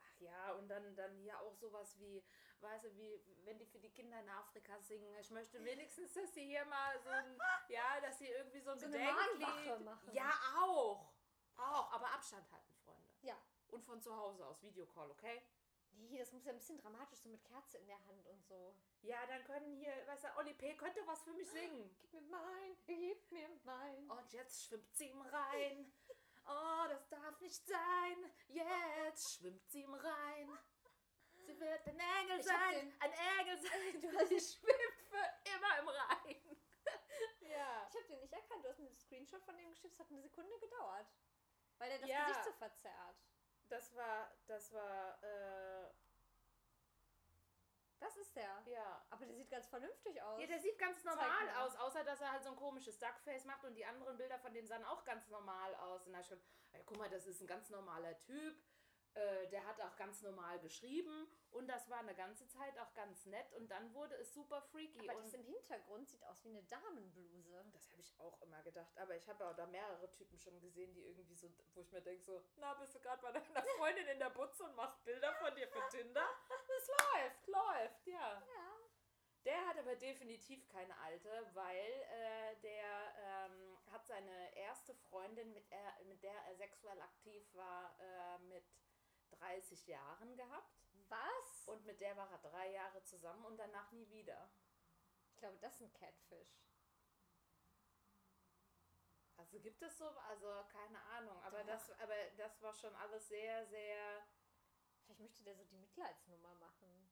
ach ja, und dann, dann hier auch sowas wie, weißt du, wie, wenn die für die Kinder in Afrika singen. Ich möchte wenigstens, dass sie hier mal so ein, *laughs* ja, dass sie irgendwie so ein So Gedenklied. Machen. Ja, auch. Auch, aber Abstand halten, Freunde. Ja. Und von zu Hause aus, Videocall, okay? Nee, das muss ja ein bisschen dramatisch, so mit Kerze in der Hand und so. Ja, dann können hier, weißt du, Oli P. könnte was für mich singen. *gasps* Gib mir mein, gib mir mein. Und jetzt schwimmt sie ihm rein. Oh, das darf nicht sein. Jetzt schwimmt sie ihm rein. Sie wird ein Engel sein. Ein Engel sein. *laughs* Du sie schwimmt für immer im Rhein. *laughs* ja. Ich habe den nicht erkannt. Du hast mir einen Screenshot von dem geschickt. Es hat eine Sekunde gedauert. Weil er das Ja. Gesicht so verzerrt. Das war, das war, äh, Das ist der. ja. Aber der sieht ganz vernünftig aus. Ja, der sieht ganz normal mal. aus, außer dass er halt so ein komisches Duckface macht und die anderen Bilder von dem sahen auch ganz normal aus. Und da hab ich gedacht, ey, guck mal, das ist ein ganz normaler Typ. Äh, der hat auch ganz normal geschrieben und das war eine ganze Zeit auch ganz nett und dann wurde es super freaky. Aber das im Hintergrund sieht aus wie eine Damenbluse. das habe ich auch immer gedacht. Aber ich habe auch da mehrere Typen schon gesehen, die irgendwie so, wo ich mir denke so, na, bist du gerade bei deiner Freundin in der Butze und machst Bilder von dir für Tinder? Das läuft, läuft, ja. Ja. Der hat aber definitiv keine alte, weil äh, der ähm, hat seine erste Freundin, mit, er, mit der er sexuell aktiv war, äh, mit 30 Jahren gehabt. Was? Und mit der war er drei Jahre zusammen und danach nie wieder. ich glaube, das ist ein Catfish. Also gibt es so, also keine Ahnung, aber Doch. das, aber das war schon alles sehr, sehr. Vielleicht möchte der so die Mitleidsnummer machen.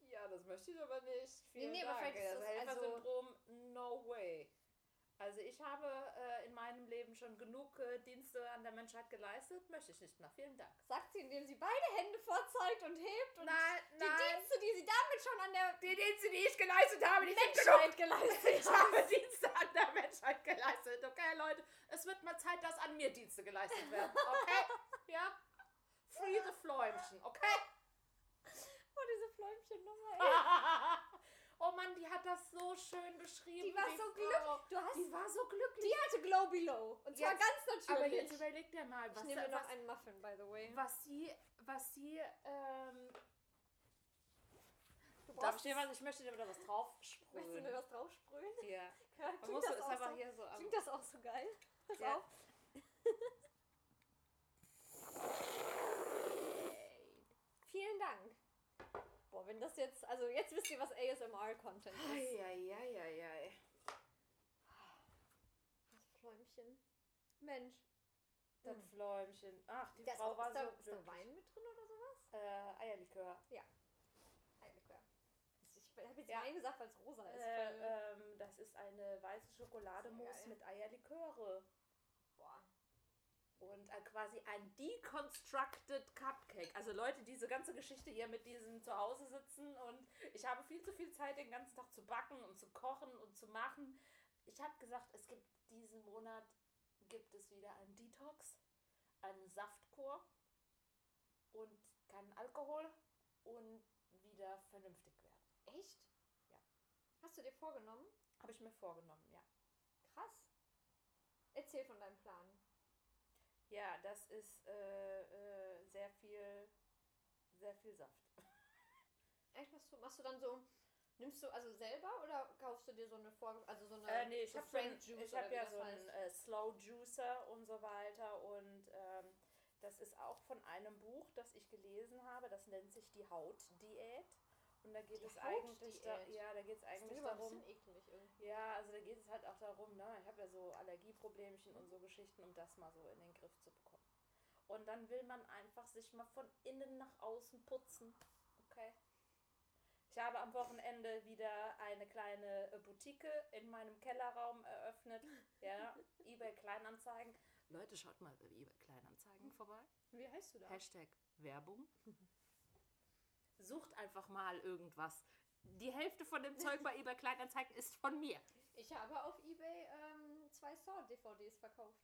Ja, das möchte ich aber nicht. Vielen nee, aber Dank. vielleicht ist das das also- Helfersyndrom, no way. Also ich habe äh, in meinem Leben schon genug äh, Dienste an der Menschheit geleistet, möchte ich nicht mehr. Vielen Dank. Sagt sie, indem sie beide Hände vorzeigt und hebt und Nein, die Dienste, die sie damit schon an der Die Dienste, die ich geleistet habe, die. Menschheit geleistet Ich habe Dienste an der Menschheit geleistet. Okay, Leute, es wird mal Zeit, dass an mir Dienste geleistet werden. Okay? *laughs* ja? Free the Fläumchen, okay? Oh, diese Fläumchen-Nummer, ey. *laughs* oh Mann, die hat das so schön beschrieben. Die war so glücklich. Die war so glücklich. die hatte Glow Below. Und zwar Jetzt- ganz natürlich. Aber jetzt überleg dir mal, ich was, nehme mir noch was, einen Muffin, by the way. was sie, was sie, ähm, darf ich dir was, ich möchte dir wieder was drauf *laughs* Möchtest du mir was draufsprühen? Ja. Ja, klingt, muss das auch so, hier so klingt das auch so geil? Pass Ja. auf. *laughs* Vielen Dank. Wenn das jetzt, also jetzt wisst ihr, was ASMR-Content ist. Eieieiei. Das Fläumchen. Mensch. Das Hm. Fläumchen. Ach, die Da ist, Frau auch, war da, so ist da. Wein mit drin oder sowas? Äh, Eierlikör. Eierlikör. Ich habe jetzt Ja. Wein gesagt, weil es rosa ist. Äh, ähm, das ist eine weiße Schokolademousse mit Eierliköre. Boah. Und äh, quasi ein deconstructed Cupcake. Also Leute, diese ganze Geschichte hier mit diesem zu Hause sitzen und ich habe viel zu viel Zeit, den ganzen Tag zu backen und zu kochen und zu machen. Ich habe gesagt, es gibt diesen Monat gibt es wieder einen Detox, einen Saftkur und keinen Alkohol und wieder vernünftig werden. Echt? Ja. Hast du dir vorgenommen? Habe ich mir vorgenommen, ja. Krass. Erzähl von deinem Plan. Ja, das ist äh, äh, sehr viel, sehr viel Saft. *laughs* Echt, machst du, machst du dann so, nimmst du also selber oder kaufst du dir so eine Vor also so eine Äh, nee, ich so habe hab ja so einen heißt? äh, Slow Juicer und so weiter und ähm, das ist auch von einem Buch, das ich gelesen habe. Das nennt sich die Hautdiät und da geht Die es eigentlich, da, ja, da geht es eigentlich darum. Ja, also da geht es halt auch darum, ne, ich habe ja so Allergieproblemchen und so Geschichten, um das mal so in den Griff zu bekommen. Und dann will man einfach sich mal von innen nach außen putzen. Okay. Ich habe am Wochenende wieder eine kleine äh, Boutique in meinem Kellerraum eröffnet. *laughs* Ja, eBay Kleinanzeigen. Leute, schaut mal bei eBay Kleinanzeigen vorbei. Wie heißt du da? Hashtag Werbung. *laughs* Sucht einfach mal irgendwas. Die Hälfte von dem Zeug bei eBay Kleinanzeigen ist von mir. Ich habe auf Ebay ähm, zwei Saw-DVDs verkauft.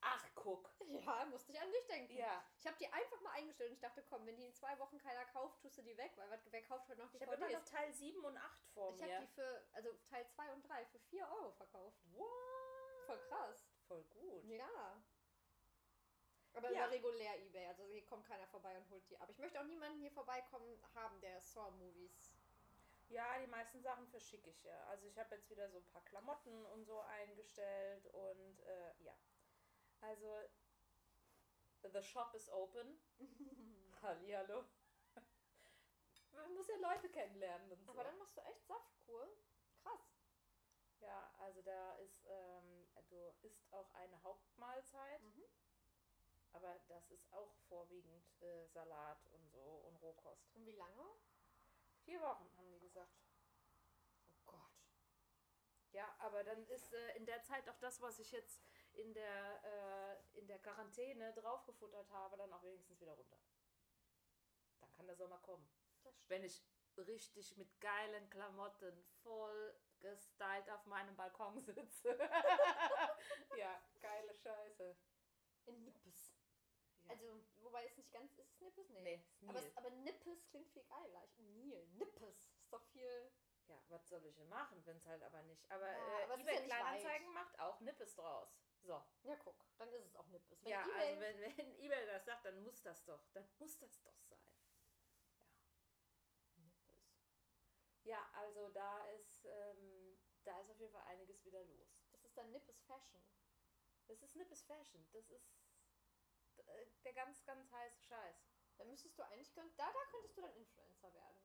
Ach, guck. Ja, musste ich an dich denken. Ja. Ich habe die einfach mal eingestellt und ich dachte, komm, wenn die in zwei Wochen keiner kauft, tust du die weg, weil wer kauft heute noch Ich habe immer noch Teil 7 und 8 vor Ich mir. habe die für, also Teil 2 und 3 für 4 Euro verkauft. What? Voll krass. Voll gut. Ja. Aber Ja. über regulär Ebay, also hier kommt keiner vorbei und holt die ab. Ich möchte auch niemanden hier vorbeikommen haben, der Saw-Movies. Ja, die meisten Sachen verschicke ich ja. Also ich habe jetzt wieder so ein paar Klamotten und so eingestellt und äh, ja. Also the shop is open. *laughs* Hallihallo. Man muss ja Leute kennenlernen und so. Aber dann machst du echt Saftkur. Krass. ja, also da ist, ähm, du isst auch eine Hauptmahlzeit, Mhm. Aber das ist auch vorwiegend äh, Salat und so und Rohkost. Und wie lange? Vier Wochen haben die gesagt. Oh Gott. Ja, aber dann ist äh, in der Zeit auch das, was ich jetzt in der, äh, in der Quarantäne draufgefuttert habe, dann auch wenigstens wieder runter. Dann kann der Sommer kommen. Wenn ich richtig mit geilen Klamotten voll gestylt auf meinem Balkon *laughs* sitze. *laughs* ja, geile Scheiße. In Nippes. Ja. Also, wobei es nicht ganz ist, es Nippes? Nee. Nee, ist aber, es, aber Nippes klingt viel geiler. Ich, Nil, Nippes. Ist doch viel. Ja, was soll ich denn machen, wenn es halt aber nicht. Aber, Ja, äh, aber es ist eBay ja Kleinanzeigen macht auch Nippes draus. So. Ja, guck, dann ist es auch Nippes. Wenn ja, eBay, also wenn, wenn eBay das sagt, dann muss das doch. Dann muss das doch sein. Nippes. Ja, also da ist, ähm, da ist auf jeden Fall einiges wieder los. Das ist dann Nippes Fashion. Das ist Nippes Fashion. Das ist äh, der ganz, ganz heiße Scheiß. Da müsstest du eigentlich, da, da könntest du dann Influencer werden.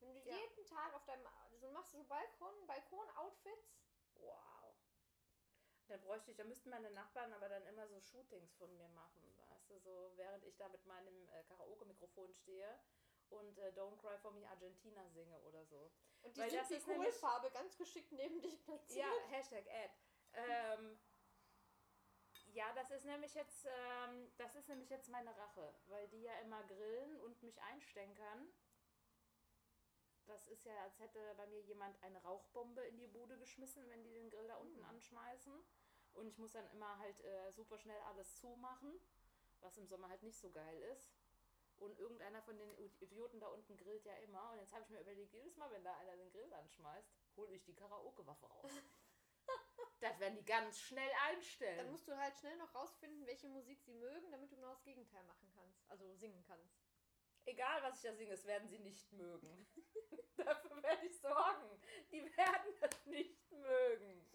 Wenn du Ja. jeden Tag auf deinem, so machst du so Balkon, Balkon-Outfits. Wow. Dann bräuchte ich, da müssten meine Nachbarn aber dann immer so Shootings von mir machen, weißt du, so während ich da mit meinem äh, Karaoke-Mikrofon stehe und äh, Don't Cry for Me Argentina singe oder so. Und die Weil das sind ist die Kohlfarbe ganz geschickt neben dich platziert. Ja, Hashtag Ad. Ähm, ja, das ist nämlich jetzt, ähm, das ist nämlich jetzt meine Rache, weil die ja immer grillen und mich einstänkern. Das ist ja, als hätte bei mir jemand eine Rauchbombe in die Bude geschmissen, wenn die den Grill da unten Mhm. anschmeißen. Und ich muss dann immer halt äh, super schnell alles zumachen, was im Sommer halt nicht so geil ist. Und irgendeiner von den Idioten da unten grillt ja immer. Und jetzt habe ich mir überlegt, jedes Mal, wenn da einer den Grill anschmeißt, hole ich die Karaoke-Waffe raus. *laughs* das werden die ganz schnell einstellen. Dann musst du halt schnell noch rausfinden, welche Musik sie mögen, damit du genau das Gegenteil machen kannst. Also singen kannst. Egal, was ich da singe, es werden sie nicht mögen. *laughs* Dafür werde ich sorgen. Die werden *laughs* das nicht mögen.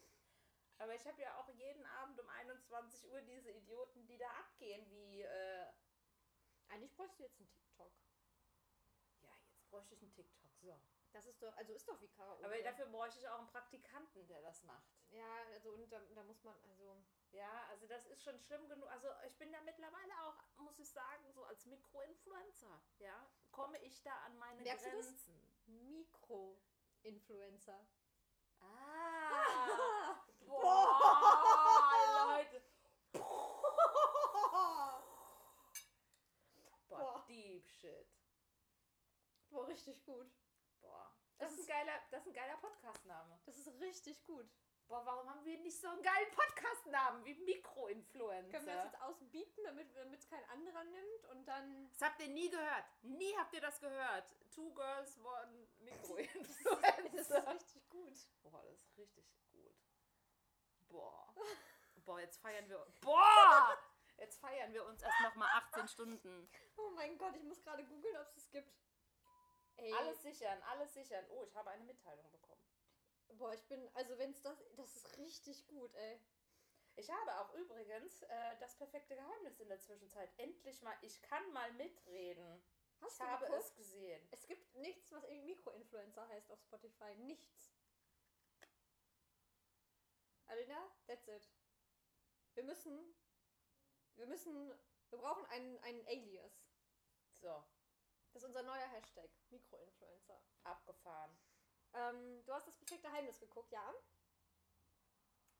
Aber ich habe ja auch jeden Abend um 21 Uhr diese Idioten, die da abgehen, wie, äh, Eigentlich bräuchst du jetzt einen TikTok. ja, jetzt bräuchte ich einen TikTok. So. Das ist doch, also ist doch wie Karaoke. Aber dafür bräuchte ich auch einen Praktikanten, der das macht. Ja, also und da, da muss man, also. Ja, also das ist schon schlimm genug. Also ich bin ja mittlerweile auch, muss ich sagen, so als Mikroinfluencer, ja, komme ich da an meine Merkst? Grenzen. Mikro-Influencer. Ah! *laughs* Boah, Leute. *laughs* Boah, Boah. deep shit. Boah, richtig gut. Boah. Das, Das ist ein geiler, das ist ein geiler Podcastname. Das ist richtig gut. Boah, warum haben wir nicht so einen geilen Podcastnamen wie Mikroinfluencer? Können wir das jetzt ausbieten, damit es kein anderer nimmt und dann. Das habt ihr nie gehört. Nie habt ihr das gehört. Two Girls, One *laughs* Das ist Mikroinfluencer. richtig gut. Boah, das ist richtig gut. Boah. Boah, jetzt feiern wir. Boah! Jetzt feiern wir uns erst nochmal 18 Stunden. Oh mein Gott, ich muss gerade googeln, ob es es gibt. Ey, Alles sichern, alles sichern. Oh, ich habe eine Mitteilung bekommen. boah, ich bin, also wenn es das, das ist richtig gut, ey. Ich habe auch übrigens äh, das perfekte Geheimnis in der Zwischenzeit. Endlich mal, ich kann mal mitreden. Hast ich du habe geguckt? es gesehen. Es gibt nichts, was irgendwie Mikroinfluencer heißt auf Spotify. Nichts. Alina, that's it. Wir müssen Wir müssen, wir brauchen einen, einen Alias. So, Das ist unser neuer Hashtag, Mikroinfluencer. abgefahren. Ähm, du hast das perfekte Geheimnis geguckt, ja?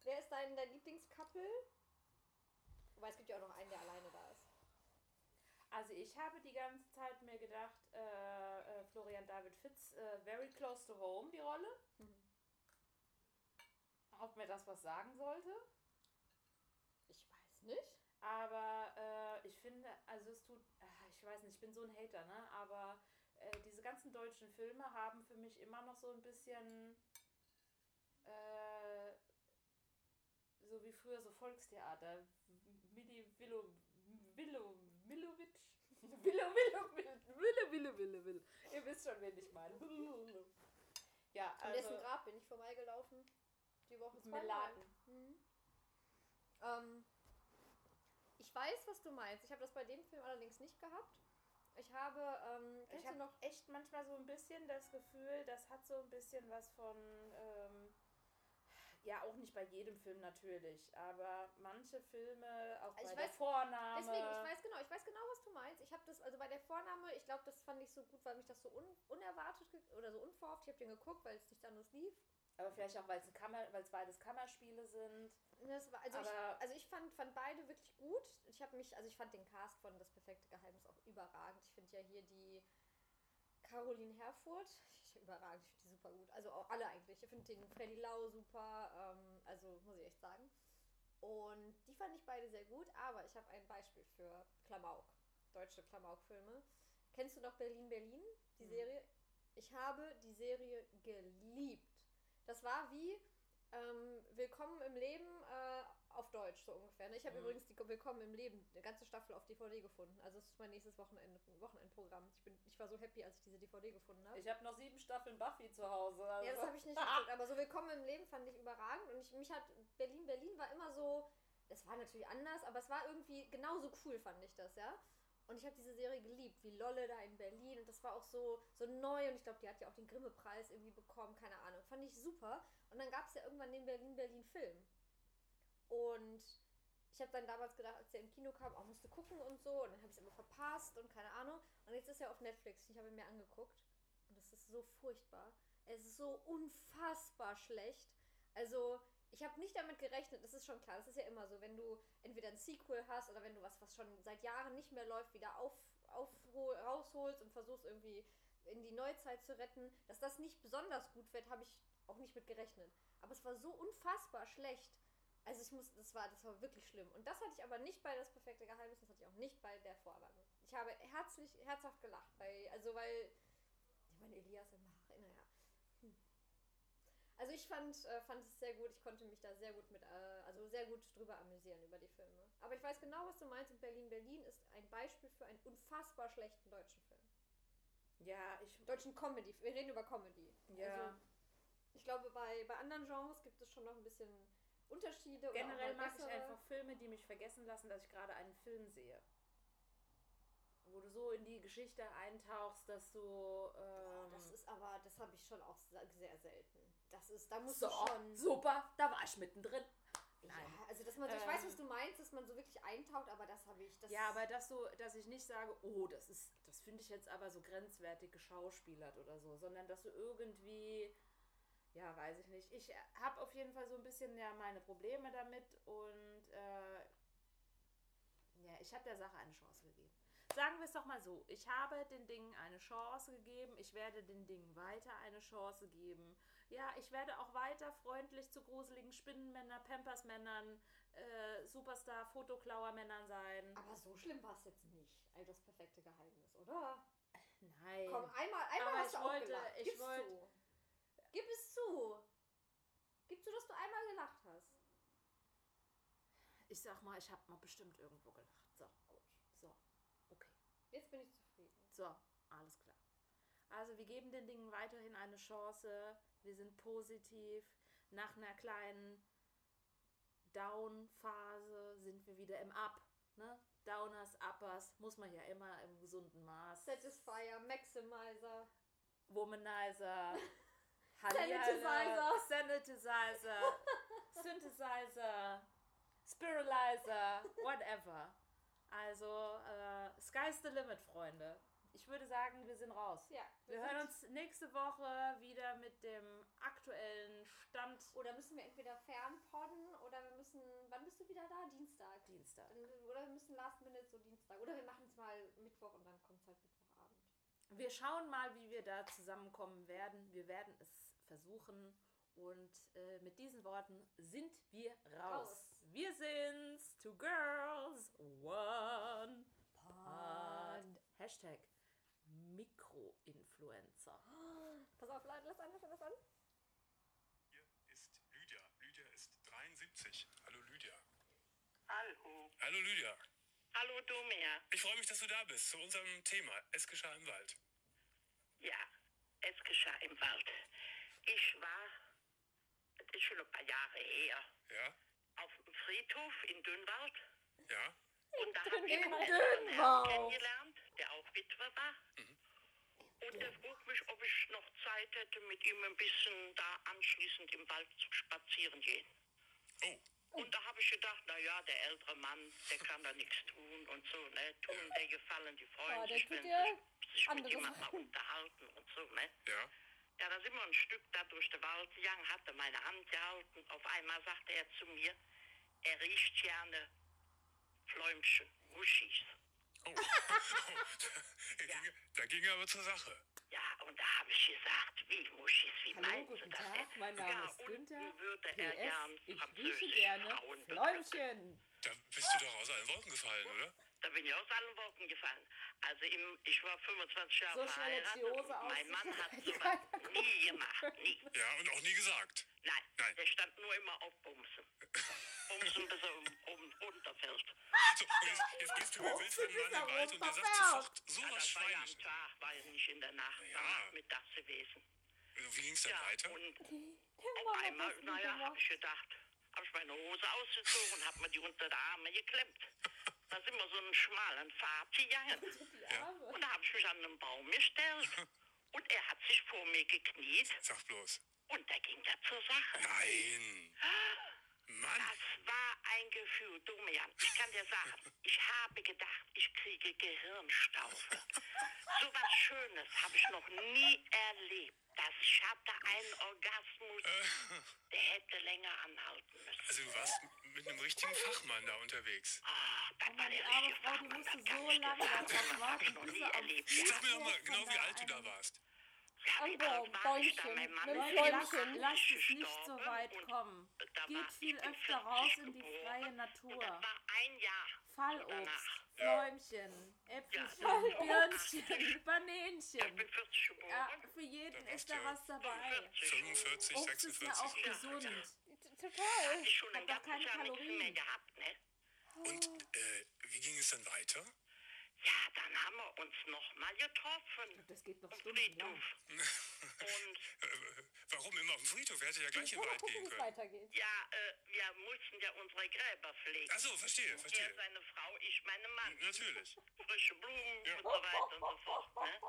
Wer ist dein, dein Lieblingscouple? Wobei es gibt ja auch noch einen, der alleine da ist. Also ich habe die ganze Zeit mir gedacht, äh, äh, Florian David Fitz, äh, very close to home, die Rolle. Mhm. Ob mir das was sagen sollte. Ich weiß nicht. Aber äh, ich finde, also es tut, ah, ich weiß nicht, ich bin so ein Hater, ne? Aber äh, diese ganzen deutschen Filme haben für mich immer noch so ein bisschen äh, so wie früher so Volkstheater. Mili Willow Willow *laughs* Willowitsch. Willow Willow Willow Willow Willow Willow. Ihr wisst schon, wen ich meine. *laughs* Ja, An dessen also Grab bin ich vorbeigelaufen. Die Woche zweimal. Melaten. Mhm. Ähm, ich weiß, was du meinst. Ich habe das bei dem Film allerdings nicht gehabt. Ich habe, ähm, Ich habe noch? echt manchmal so ein bisschen das Gefühl, das hat so ein bisschen was von, ähm, ja auch nicht bei jedem Film natürlich, aber manche Filme, auch Also bei der weiß- Vorname. Deswegen, ich weiß genau, ich weiß genau, was du meinst. Ich habe das, also bei der Vorname, ich glaube, das fand ich so gut, weil mich das so un unerwartet oder so unverhofft. Ich habe den geguckt, weil es nichts anderes lief. Aber vielleicht auch, weil es Kammer, beides Kammerspiele sind. War, also, ich, Aber- also ich fand, fand beide wirklich gut. Ich habe mich, also ich fand den Cast von Das perfekte Geheimnis auch überragend. Ich finde ja hier die Caroline Herfurth, *laughs* ich, überragend, ich finde die super gut. Also auch alle eigentlich. Ich finde den Freddy Lau super, ähm, also muss ich echt sagen. Und die fand ich beide sehr gut, aber ich habe ein Beispiel für Klamauk, deutsche Klamauk-Filme. Kennst du noch Berlin Berlin, die Mhm. Serie? Ich habe die Serie geliebt. Das war wie ähm, Willkommen im Leben äh, auf Deutsch, so ungefähr. ne? Ich habe Mhm. übrigens die Willkommen im Leben, eine ganze Staffel auf DVD gefunden. Also es ist mein nächstes Wochenende, Wochenendprogramm. Ich, bin, ich war so happy, als ich diese DVD gefunden habe. Ich habe noch sieben Staffeln Buffy zu Hause. Also. Ja, das habe ich nicht geguckt, aber so Willkommen im Leben fand ich überragend und ich, mich hat Berlin, Berlin war immer so, es war natürlich anders, aber es war irgendwie genauso cool, fand ich das, ja. Und ich habe diese Serie geliebt, wie Lolle da in Berlin und das war auch so, so neu und ich glaube, die hat ja auch den Grimme-Preis irgendwie bekommen, keine Ahnung, fand ich super. Und dann gab es ja irgendwann den Berlin-Berlin-Film. Und ich habe dann damals gedacht, als der im Kino kam, auch musste gucken und so. Und dann habe ich es immer verpasst und keine Ahnung. Und jetzt ist er auf Netflix. Ich habe ihn mir angeguckt. Und es ist so furchtbar. Es ist so unfassbar schlecht. Also, ich habe nicht damit gerechnet. Das ist schon klar. Das ist ja immer so, wenn du entweder ein Sequel hast oder wenn du was, was schon seit Jahren nicht mehr läuft, wieder auf, aufhol, rausholst und versuchst irgendwie in die Neuzeit zu retten. Dass das nicht besonders gut wird, habe ich auch nicht mit gerechnet. Aber es war so unfassbar schlecht. Also ich muss, das war, das war wirklich schlimm. Und das hatte ich aber nicht bei das perfekte Geheimnis, das hatte ich auch nicht bei der Vorlage. Ich habe herzlich, herzhaft gelacht, bei, also weil, ich meine, Elias im Haare, naja. Hm. Also ich fand, äh, fand es sehr gut, ich konnte mich da sehr gut mit, äh, also sehr gut drüber amüsieren über die Filme. Aber ich weiß genau, was du meinst, und Berlin Berlin ist ein Beispiel für einen unfassbar schlechten deutschen Film. Ja, ich. Deutschen Comedy, wir reden über Comedy. Ja. Also, ich glaube, bei, bei anderen Genres gibt es schon noch ein bisschen Unterschiede. Generell mag ich einfach Filme, die mich vergessen lassen, dass ich gerade einen Film sehe. Wo du so in die Geschichte eintauchst, dass du. Boah, Ähm, das ist aber, das habe ich schon auch sehr selten. Das ist, da musst so, du schon. super, da war ich mittendrin. Ja, Nein. also dass man, ich weiß, was Ähm, du meinst, dass man so wirklich eintaucht, aber das habe ich. Das Ja, aber dass so, dass ich nicht sage, oh, das ist, das finde ich jetzt aber so grenzwertig geschauspielert oder so, sondern dass du irgendwie, ja, weiß ich nicht. Ich habe auf jeden Fall so ein bisschen ja meine Probleme damit und äh, ja, ich habe der Sache eine Chance gegeben. Sagen wir es doch mal so, ich habe den Dingen eine Chance gegeben, ich werde den Dingen weiter eine Chance geben. Ja, ich werde auch weiter freundlich zu gruseligen Spinnenmännern, Pampersmännern, äh, Superstar-Fotoklauermännern sein. aber so schlimm war es jetzt nicht. All das perfekte Geheimnis, oder? Nein. Komm, einmal, einmal Aber hast ich du auch wollte- gelacht. ich wollte- zu. Gib es zu. Gib zu, dass du einmal gelacht hast. Ich sag mal, ich habe mal bestimmt irgendwo gelacht. So, Gut. so, okay. Jetzt bin ich zufrieden. So, alles klar. Also wir geben den Dingen weiterhin eine Chance. Wir sind positiv. Nach einer kleinen Down-Phase sind wir wieder im Up. Ne? Downers, Uppers, muss man ja immer im gesunden Maß. Satisfier, Maximizer. Womanizer, *laughs* Sanitizer. Sanitizer, Synthesizer, *laughs* Synthesizer, Spiralizer, whatever. Also, äh, sky's the limit, Freunde. Ich würde sagen, wir sind raus. Ja. Wir sind- hören uns nächste Woche wieder mit dem aktuellen Stand Oder müssen wir entweder fernpodden oder wir müssen. Wann bist du wieder da? Dienstag. Dienstag. Oder wir müssen Last Minute so Dienstag. Oder wir machen es mal Mittwoch und dann kommt es halt Mittwochabend. Wir schauen mal, wie wir da zusammenkommen werden. Wir werden es versuchen. Und äh, mit diesen Worten sind wir raus. Raus. Wir sind's. Two Girls, One Pod. Hashtag Mikroinfluencer. *gasps* Pass auf, Leute, lass an, lass an, lass an. Hier ist Lydia. Lydia ist 73. Hallo Lydia. Hallo. Hallo Lydia. Hallo Domer. Ich freue mich, dass du da bist zu unserem Thema. Es geschah im Wald. Ja, es geschah im Wald. Ich war, das ist schon ein paar Jahre her, Ja? auf dem Friedhof in Dünnwald. Ja? Und da *laughs* habe ich In einen Dünnwald. Herrn kennengelernt, der auch Witwer war. Und der frug mich, ob ich noch Zeit hätte, mit ihm ein bisschen da anschließend im Wald zu spazieren gehen. Oh, Und da habe ich gedacht, na ja, der ältere Mann, der kann da nichts tun und so, ne? Tun der gefallen, die freuen Ja, der sich, wenn sich mit jemandem unterhalten und so, ne? ja. Ja, da sind wir ein Stück da durch den Wald gegangen, hatte meine Hand gehalten. Auf einmal sagte er zu mir, er riecht gerne Fläumchen, Muschis. Oh. *laughs* da, ging, da ging er aber zur Sache. Ja, und da habe ich gesagt, wie Muschis, wie Hallo, meinst du guten das? Tag, mein Name ja, ist Günther. würde er gern PS, ich rieche gerne Fläumchen. Da bist du doch aus allen Wolken gefallen, oder? Da bin ich aus allen Wolken gefallen. Also im, ich war 25 Jahre So verheiratet. Mein Mann hat *laughs* sowas nie gemacht, nie. Ja, und auch nie gesagt. Nein, Nein. der stand nur immer auf Bumsen. *laughs* Bumsen, bis er um, um, runterfällt. So, und jetzt, jetzt gehst du bis er Mann im Wald und der sagt sofort so Ja, was das war ja am. Tag, war ja nicht in der Nacht, Ja. war nachmittags gewesen. Wie ging es dann Ja, weiter? und auf einmal, naja, habe ich gedacht, habe ich meine Hose ausgezogen und habe mir die unter die Arme geklemmt. Da sind wir so einen schmalen Pfad gegangen. *laughs* Arme. Und da habe ich mich an einen Baum gestellt. *laughs* Und er hat sich vor mir gekniet Sag bloß. und da ging er zur Sache. Nein. *gasps* Mann. Das war ein Gefühl, Domian. Ich kann dir sagen, ich habe gedacht, ich kriege Gehirnstaufe. *laughs* So was Schönes habe ich noch nie erlebt. Das ich hatte einen Orgasmus, der hätte länger anhalten müssen. Also du warst mit einem richtigen Fachmann da unterwegs. Ah, das war der richtige Fachmann, das kann so ich dir lange *laughs* Das warten, habe ich noch nie er erlebt. Sag mir doch mal genau, wie alt du da warst. Da? Bäumchen, mit ist Fläumchen. Lass es nicht so weit kommen. Geht viel öfter 40 raus in die freie Natur. Fallobst. Fläumchen, Äpfelchen. *laughs* Birnchen, Banänchen. bin 40 geboren. Ja, für jeden ist da was dabei. 45, Obst ist ja 46. auch gesund. Total. Hat doch keine Kalorien. ne? Und äh, wie ging es dann weiter? Ja, dann haben wir uns noch mal getroffen. Das geht noch Am stundenlang. Friedhof. Und *laughs* warum immer auf dem Friedhof? Er hätte ja gleich mal Wald gehen können. weitergeht. ja, äh, wir mussten ja unsere Gräber pflegen. Achso, verstehe, Er verstehe. seine Frau, ich meine Mann. Natürlich. Frische Blumen Ja. und so weiter und so fort. Ne?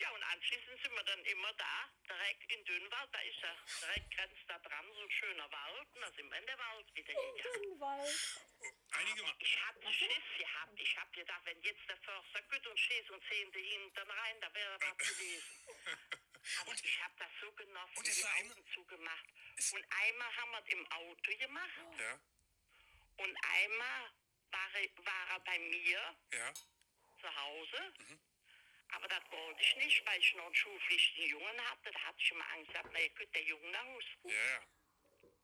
Ja, und anschließend sind wir dann immer da, direkt in Dünnwald. Da ist ja direkt grenzt da dran so ein schöner Wald. Und da sind wir in der Wald wieder gegangen. Dünnwald. Einige Ma Ich hatte Schiss gehabt. Ich hab gedacht, wenn jetzt der Förster gut und schießt und zehnte hinten rein, da wäre was gewesen. *laughs* Aber ich hab das so genossen, und die Augen immer- zugemacht. Und einmal haben wir es im Auto gemacht Ja, und einmal war er, war er bei mir ja. zu Hause. Mhm. Aber das wollte ich nicht, weil ich noch einen schulpflichtigen Jungen hatte. Da hatte ich immer Angst gehabt, na, ihr könnt der Junge nach Hause. Ja, ja.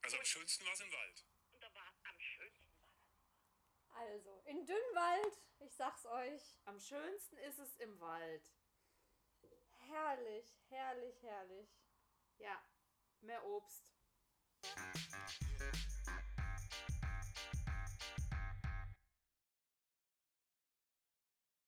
Also am schönsten war es im Wald. Und da war am schönsten. Also, in Dünnwald, ich sag's euch, Am schönsten ist es im Wald. herrlich, herrlich, herrlich. Ja, mehr Obst.